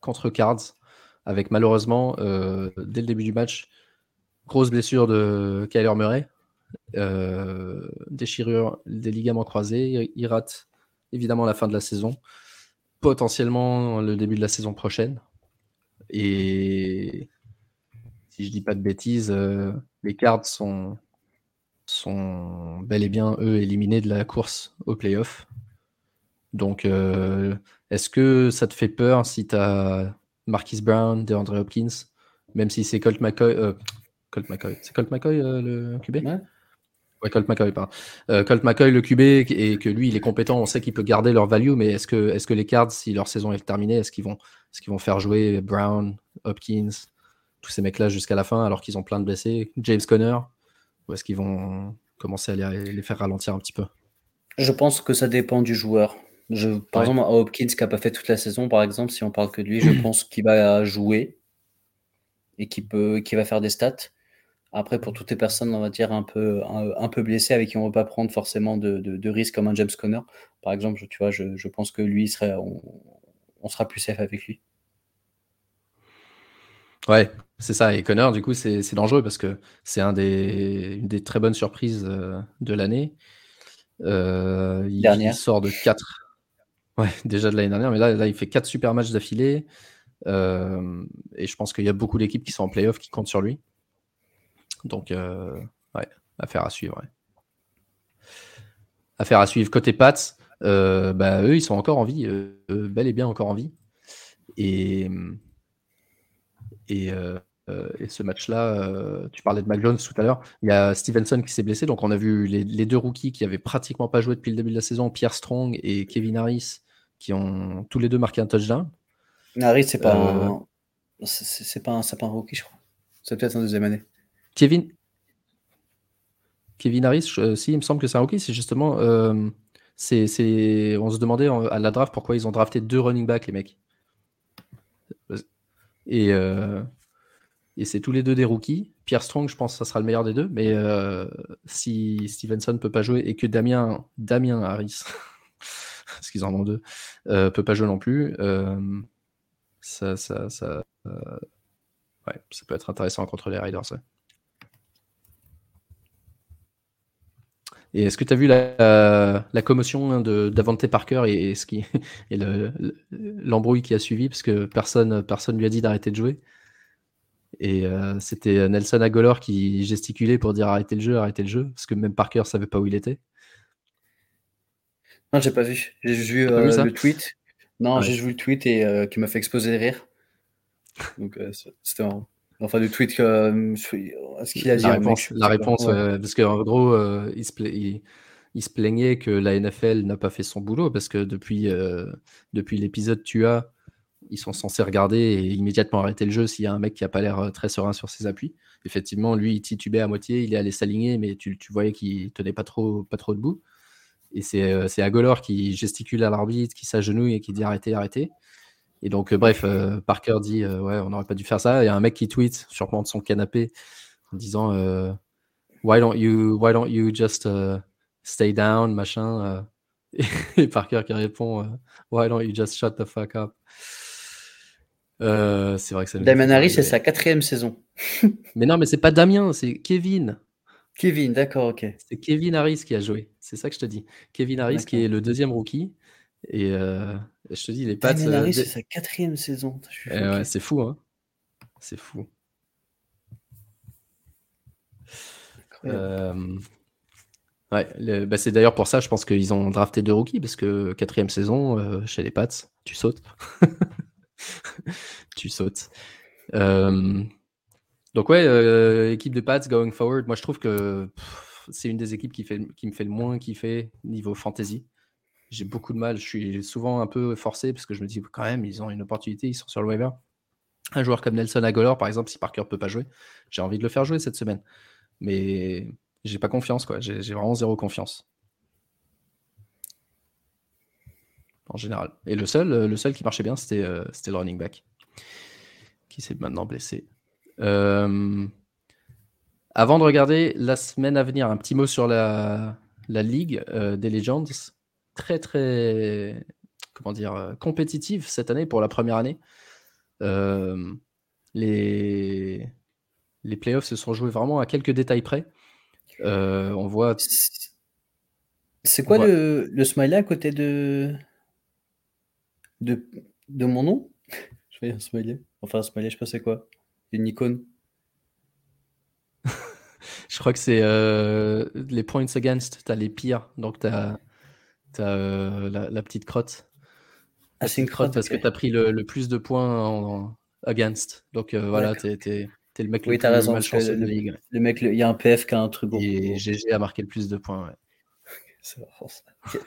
contre Cards, avec malheureusement, dès le début du match, grosse blessure de Kyler Murray, déchirure des ligaments croisés, il rate évidemment la fin de la saison potentiellement le début de la saison prochaine. Et si je dis pas de bêtises, euh, les cartes sont, sont bel et bien, eux, éliminés de la course au playoff. Donc, euh, est-ce que ça te fait peur si tu as Marquis Brown, DeAndre Hopkins, même si c'est Colt McCoy, euh, Colt McCoy, c'est Colt McCoy le QB Ouais, Colt McCoy, pardon. Euh, Colt McCoy, le QB, et que lui, il est compétent, on sait qu'il peut garder leur value, mais est-ce que, est que les Cards, si leur saison est terminée, est-ce qu'ils vont, est qu'ils vont faire jouer Brown, Hopkins, tous ces mecs-là jusqu'à la fin, alors qu'ils ont plein de blessés, James Conner, ou est-ce qu'ils vont commencer à les, faire ralentir un petit peu? Je pense que ça dépend du joueur. Je, par exemple, Hopkins qui n'a pas fait toute la saison, par exemple, si on parle que de lui, je pense qu'il va jouer et qu'il va faire des stats. Après, pour toutes les personnes, on va dire, un peu, un, peu blessées, avec qui on ne va pas prendre forcément de, de, risques comme un James Conner, par exemple, tu vois, je, je pense que lui, serait, on, sera plus safe avec lui. Ouais, c'est ça. Et Connor, du coup, c'est dangereux parce que c'est un des, une des très bonnes surprises euh, de l'année. Euh, il, sort de 4. Ouais, déjà de l'année dernière, mais là, là, il fait 4 super matchs d'affilée. Euh, et je pense qu'il y a beaucoup d'équipes qui sont en playoff qui comptent sur lui. Donc, euh, ouais, affaire à suivre. Affaire à suivre. Côté Pats, bah, eux, ils sont encore en vie, bel et bien encore en vie. Et, et, ce match-là, tu parlais de Mac tout à l'heure, il y a Stevenson qui s'est blessé, donc on a vu les, deux rookies qui avaient pratiquement pas joué depuis le début de la saison, Pierre Strong et Kevin Harris, qui ont tous les deux marqué un touchdown. Harris, c'est pas, c'est pas, pas un rookie, je crois. C'est peut-être en deuxième année. Kevin. Kevin Harris, si, il me semble que c'est un rookie, c'est justement. Euh, c'est, on se demandait à la draft pourquoi ils ont drafté deux running backs, les mecs. Et, euh, et c'est tous les deux des rookies. Pierre Strong, je pense que ça sera le meilleur des deux. Mais euh, si Stevenson ne peut pas jouer et que Damien, Damien Harris, parce qu'ils en ont deux, ne peut pas jouer non plus, ça, ça, ça, ouais, ça peut être intéressant contre les Riders. Et est-ce que tu as vu la, commotion hein, de d'Avante Parker et, ce qui et l'embrouille qui a suivi? Parce que personne personne lui a dit d'arrêter de jouer. Et euh, c'était Nelson Agolor qui gesticulait pour dire arrêtez le jeu, arrêtez le jeu, parce que même Parker savait pas où il était. Non, j'ai pas vu. J'ai vu euh, le tweet. Non, j'ai vu le tweet et euh, qui m'a fait exploser de rire. Donc c'était marrant. Enfin, du tweet, euh, ce qu'il a dit. La réponse, la réponse parce qu'en gros, euh, il, se il, se plaignait que la NFL n'a pas fait son boulot parce que depuis, euh, depuis l'épisode tu as, ils sont censés regarder et immédiatement arrêter le jeu s'il y a un mec qui a pas l'air très serein sur ses appuis. Effectivement, lui, il titubait à moitié, il est allé s'aligner, mais tu, voyais qu'il tenait pas trop, pas trop debout. Et c'est Agolor qui gesticule à l'arbitre, qui s'agenouille et qui dit arrêtez, arrêtez. Et donc, bref, Parker dit ouais, on n'aurait pas dû faire ça. Il y a un mec qui tweet, sûrement de son canapé, en disant why don't you, why don't you just stay down, machin. et Parker qui répond Why don't you just shut the fuck up? C'est vrai que c'est. Damien Harris, c'est sa quatrième saison. mais non, mais c'est pas Damien, c'est Kevin. Kevin, d'accord, ok. C'est Kevin Harris qui a joué. C'est ça que je te dis. Kevin Harris qui est le deuxième rookie. Et je te dis, les Pats. Damien Harris, c'est sa quatrième saison. Eh c'est fou, hein. C'est fou. Ouais, bah, c'est d'ailleurs pour ça, je pense qu'ils ont drafté deux rookies, parce que quatrième saison, euh, chez les Pats, tu sautes. tu sautes. donc ouais, euh, équipe de Pats going forward, moi je trouve que c'est une des équipes qui, fait, qui me fait le moins kiffer niveau fantasy. J'ai beaucoup de mal, je suis souvent un peu forcé, parce que je me dis quand même, ils ont une opportunité, ils sont sur le waiver. Un joueur comme Nelson Agolor, par exemple, si Parker peut pas jouer, j'ai envie de le faire jouer cette semaine. Mais j'ai pas confiance, quoi. J'ai vraiment zéro confiance. En général. Et le seul, le seul qui marchait bien, c'était euh, le running back. Qui s'est maintenant blessé. Euh, avant de regarder la semaine à venir, un petit mot sur la, la ligue euh, des Legends. Très, très, comment dire, compétitive cette année pour la première année. les, les playoffs se sont joués vraiment à quelques détails près. Euh, on voit. C'est quoi le, le, smiley à côté de... de, de mon nom? Je vais un smiley. Enfin, un smiley, je sais pas c'est quoi. Une icône. je crois que c'est euh, les points against. Tu as les pires. Donc, tu as, euh, la, petite crotte. Ah, c'est une crotte, parce que tu as pris le, le, plus de points en, against. Donc, voilà, tu es, le mec oui, le plus raison, malchanceux de la ligue. Le mec, il y a un PF qui a un truc Et GG a marqué le plus de points. Ouais. C'est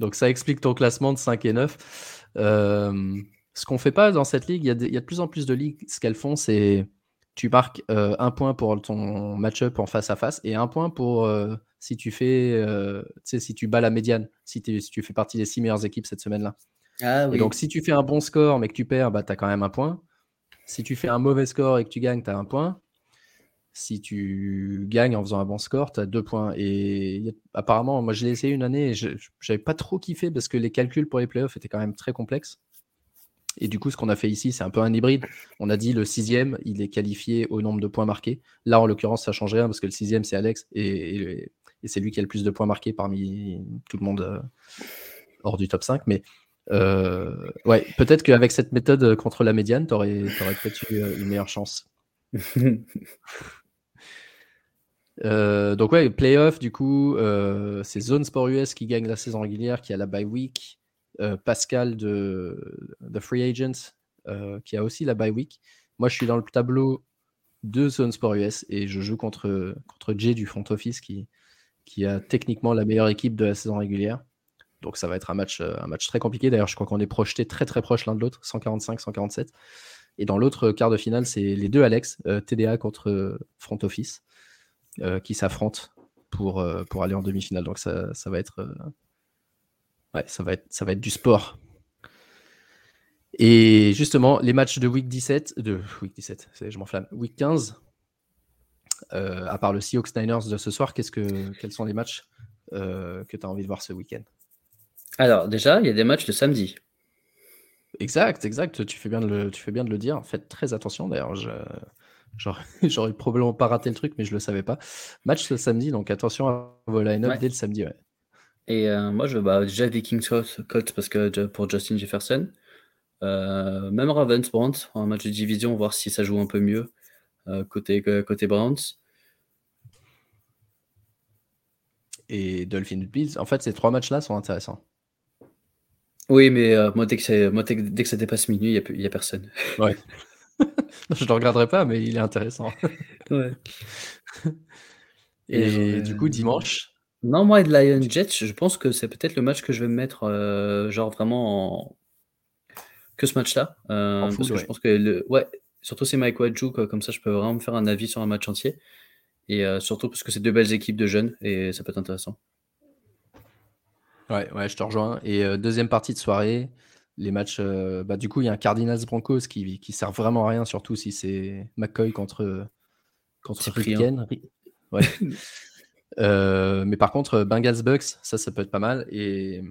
Donc ça explique ton classement de 5 et 9. Euh, ce qu'on fait pas dans cette ligue, il y, a de, plus en plus de ligues, ce qu'elles font, c'est tu marques euh, un point pour ton match-up en face à face et un point pour euh, si tu fais, si tu bats la médiane, si, si, tu fais partie des 6 meilleures équipes cette semaine-là. Ah, oui. Et donc si tu fais un bon score mais que tu perds, bah, tu as quand même un point. Si tu fais un mauvais score et que tu gagnes, tu as un point. Si tu gagnes en faisant un bon score, tu as deux points. Et apparemment, moi je l'ai essayé une année et je n'avais pas trop kiffé parce que les calculs pour les playoffs étaient quand même très complexes. Et du coup, ce qu'on a fait ici, c'est un peu un hybride. On a dit le sixième, il est qualifié au nombre de points marqués. Là, en l'occurrence, ça change rien parce que le sixième, c'est Alex et, c'est lui qui a le plus de points marqués parmi tout le monde euh, hors du top 5. Mais euh, ouais, peut-être qu'avec cette méthode euh, contre la médiane, tu aurais, peut-être eu euh, une meilleure chance. donc ouais, playoff, du coup, c'est Zone Sport US qui gagne la saison régulière, qui a la bye week. Pascal de The Free Agents, qui a aussi la bye week. Moi, je suis dans le tableau de Zone Sport US et je joue contre, contre Jay du front office qui, qui a techniquement la meilleure équipe de la saison régulière. Donc ça va être un match, euh, un match très compliqué. D'ailleurs, je crois qu'on est projeté très très proche l'un de l'autre, 145-147. Et dans l'autre quart de finale, c'est les deux Alex, euh, TDA contre euh, Front Office, qui s'affrontent pour, aller en demi-finale. Donc ça, ça, va être, ouais, ça, va être, ça va être du sport. Et justement, les matchs de week 17, de week 17, je m'enflamme, week 15, à part le Seahawks Niners de ce soir, qu'est-ce que, quels sont les matchs que tu as envie de voir ce week-end? Alors, déjà, il y a des matchs le samedi. Exact, exact. Tu fais bien de le, tu fais bien de le dire. Faites très attention. D'ailleurs, j'aurais probablement pas raté le truc, mais je le savais pas. Match le samedi, donc attention à vos line-up dès le samedi. Et euh, moi, je bah, déjà Vikings Colts parce que pour Justin Jefferson. Euh, même Ravens Browns en match de division, voir si ça joue un peu mieux euh, côté, côté Browns. Et Dolphins Bills. En fait, ces trois matchs-là sont intéressants. Oui, mais euh, moi, dès que, moi, dès que ça dépasse minuit, il n'y a, a, personne. Ouais. je ne le regarderai pas, mais il est intéressant. ouais. Et, du coup, dimanche? Non, moi, de Lion Jets, je pense que c'est peut-être le match que je vais me mettre, euh, genre vraiment que ce match-là. parce que je pense que le, ouais, surtout c'est Mike Wadju, comme ça je peux vraiment me faire un avis sur un match entier. Et surtout parce que c'est deux belles équipes de jeunes et ça peut être intéressant. Ouais, ouais, je te rejoins. Et deuxième partie de soirée, les matchs. bah, du coup, il y a un Cardinals Broncos qui, qui sert vraiment à rien, surtout si c'est McCoy contre, contre Ouais. mais par contre, Bengals Bucks, ça, ça peut être pas mal. Et,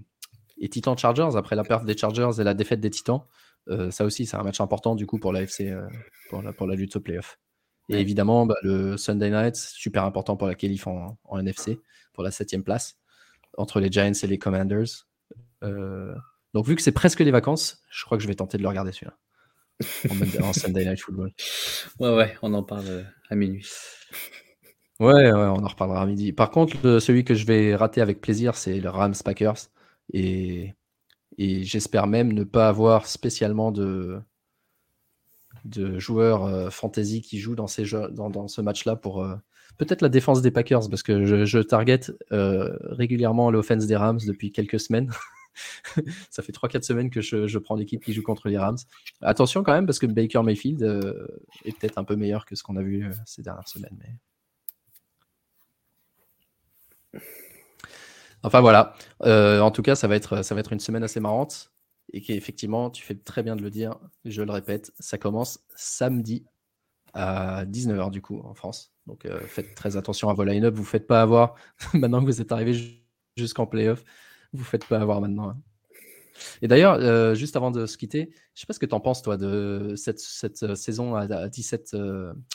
et Titan Chargers, après la perte des Chargers et la défaite des Titans, ça aussi, c'est un match important du coup pour la FC, pour, la, pour la lutte au playoff. Et évidemment, bah, le Sunday Night, super important pour la qualif en, en NFC, pour la septième place entre les Giants et les Commanders. Euh, donc, vu que c'est presque les vacances, je crois que je vais tenter de le regarder celui-là. En, Sunday Night Football. Ouais, ouais, on en parle euh, à minuit. Ouais, ouais, on en reparlera à midi. Par contre, celui que je vais rater avec plaisir, c'est le Rams Packers. Et, et j'espère même ne pas avoir spécialement de, de joueurs euh, fantasy qui jouent dans, ce match-là pour, Peut-être la défense des Packers, parce que je, je target euh, régulièrement l'offense des Rams depuis quelques semaines. ça fait 3-4 semaines que je, prends l'équipe qui joue contre les Rams. Attention quand même, parce que Baker Mayfield euh, est peut-être un peu meilleur que ce qu'on a vu euh, ces dernières semaines. Enfin voilà. en tout cas, ça va, être, ça va être une semaine assez marrante. Et qu'effectivement, tu fais très bien de le dire, je le répète, ça commence samedi à 19h du coup en France. Donc euh, faites très attention à vos line-up. Vous ne faites pas avoir, maintenant que vous êtes arrivé jusqu'en playoff, vous ne faites pas avoir maintenant. Et d'ailleurs, euh, juste avant de se quitter, je ne sais pas ce que tu en penses, toi, de cette, euh, saison à, 17,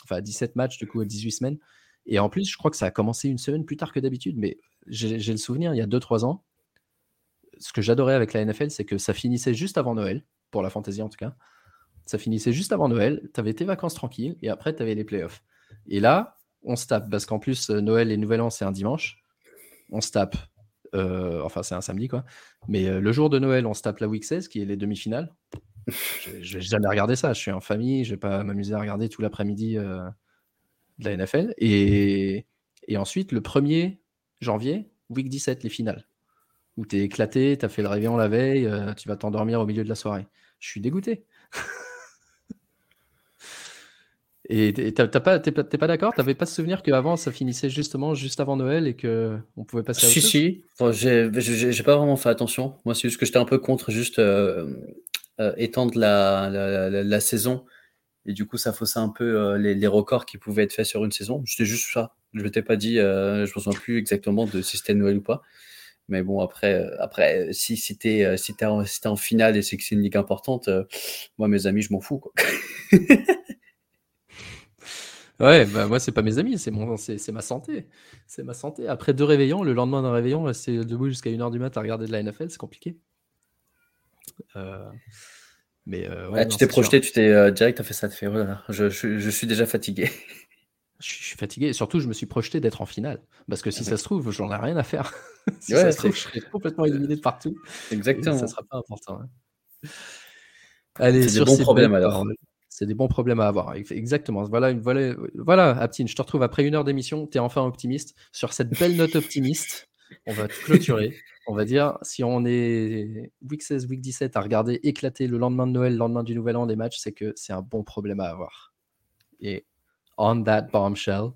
enfin, 17 matchs, du coup, à 18 semaines. Et en plus, je crois que ça a commencé une semaine plus tard que d'habitude, mais j'ai le souvenir, il y a 2-3 ans, ce que j'adorais avec la NFL, c'est que ça finissait juste avant Noël, pour la fantasy en tout cas. Ça finissait juste avant Noël, tu avais tes vacances tranquilles, et après, tu avais les playoffs. Et là, on se tape, parce qu'en plus, euh, Noël et Nouvel An, c'est un dimanche. On se tape, euh, enfin, c'est un samedi, quoi. Mais euh, le jour de Noël, on se tape la Week 16, qui est les demi-finales. Je n'ai jamais regardé ça. Je suis en famille, je vais pas m'amuser à regarder tout l'après-midi de la NFL. Et, ensuite, le 1er janvier, Week 17, les finales. Où tu es éclaté, tu as fait le réveillon la veille, tu vas t'endormir au milieu de la soirée. Je suis dégoûté. Et t'es pas, pas d'accord? T'avais pas ce souvenir qu'avant ça finissait justement juste avant Noël et que on pouvait passer à Si, si. j'ai pas vraiment fait attention. Moi, c'est juste que j'étais un peu contre juste euh, euh, étendre la, la, saison. Et du coup, ça faussait un peu euh, les, records qui pouvaient être faits sur une saison. C'était juste ça. Je ne t'ai pas dit, je me souviens plus exactement de si c'était Noël ou pas. Mais bon, après, après si c'était si en, finale et c'est que c'est une ligue importante, moi, mes amis, je m'en fous. Ouais, bah moi, c'est pas mes amis, c'est ma santé. C'est ma santé. Après deux réveillons, le lendemain d'un réveillon, c'est debout jusqu'à 1h du mat à regarder de la NFL, c'est compliqué. Euh, mais euh, ouais, tu t'es projeté, tu t'es euh, direct, t'as fait ça, fait, je, je, suis déjà fatigué. Je suis fatigué et surtout, je me suis projeté d'être en finale. Parce que si ah ça se trouve, j'en ai rien à faire. si ça se trouve, je serai complètement éliminé de partout. Exactement. ça sera pas important. Hein. Allez, c'est des bons problèmes alors. C'est des bons problèmes à avoir. Exactement. Voilà, une, voilà, voilà Aptine, je te retrouve après une heure d'émission. Tu es enfin optimiste. Sur cette belle note optimiste, on va clôturer. On va dire, si on est week 16, week 17 à regarder éclater le lendemain de Noël, le lendemain du Nouvel An des matchs, c'est que c'est un bon problème à avoir. Et on that bombshell,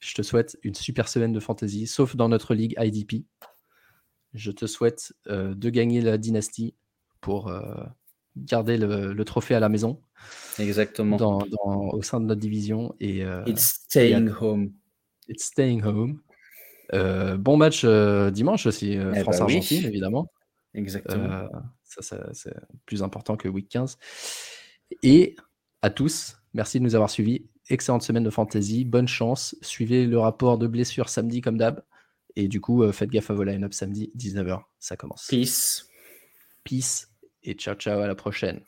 je te souhaite une super semaine de fantasy, sauf dans notre ligue IDP. Je te souhaite euh, de gagner la dynastie pour euh, garder le, trophée à la maison. Exactement. Dans, au sein de notre division. Et, euh, It's staying home. It's staying home. Euh, bon match euh, dimanche aussi, eh bah France-Argentine, évidemment. Exactement. ça, c'est plus important que week 15. Et à tous, merci de nous avoir suivis. Excellente semaine de fantasy. Bonne chance. Suivez le rapport de blessure samedi comme d'hab. Et du coup, faites gaffe à vos line-up samedi, 19h. Ça commence. Peace. Peace et ciao ciao à la prochaine.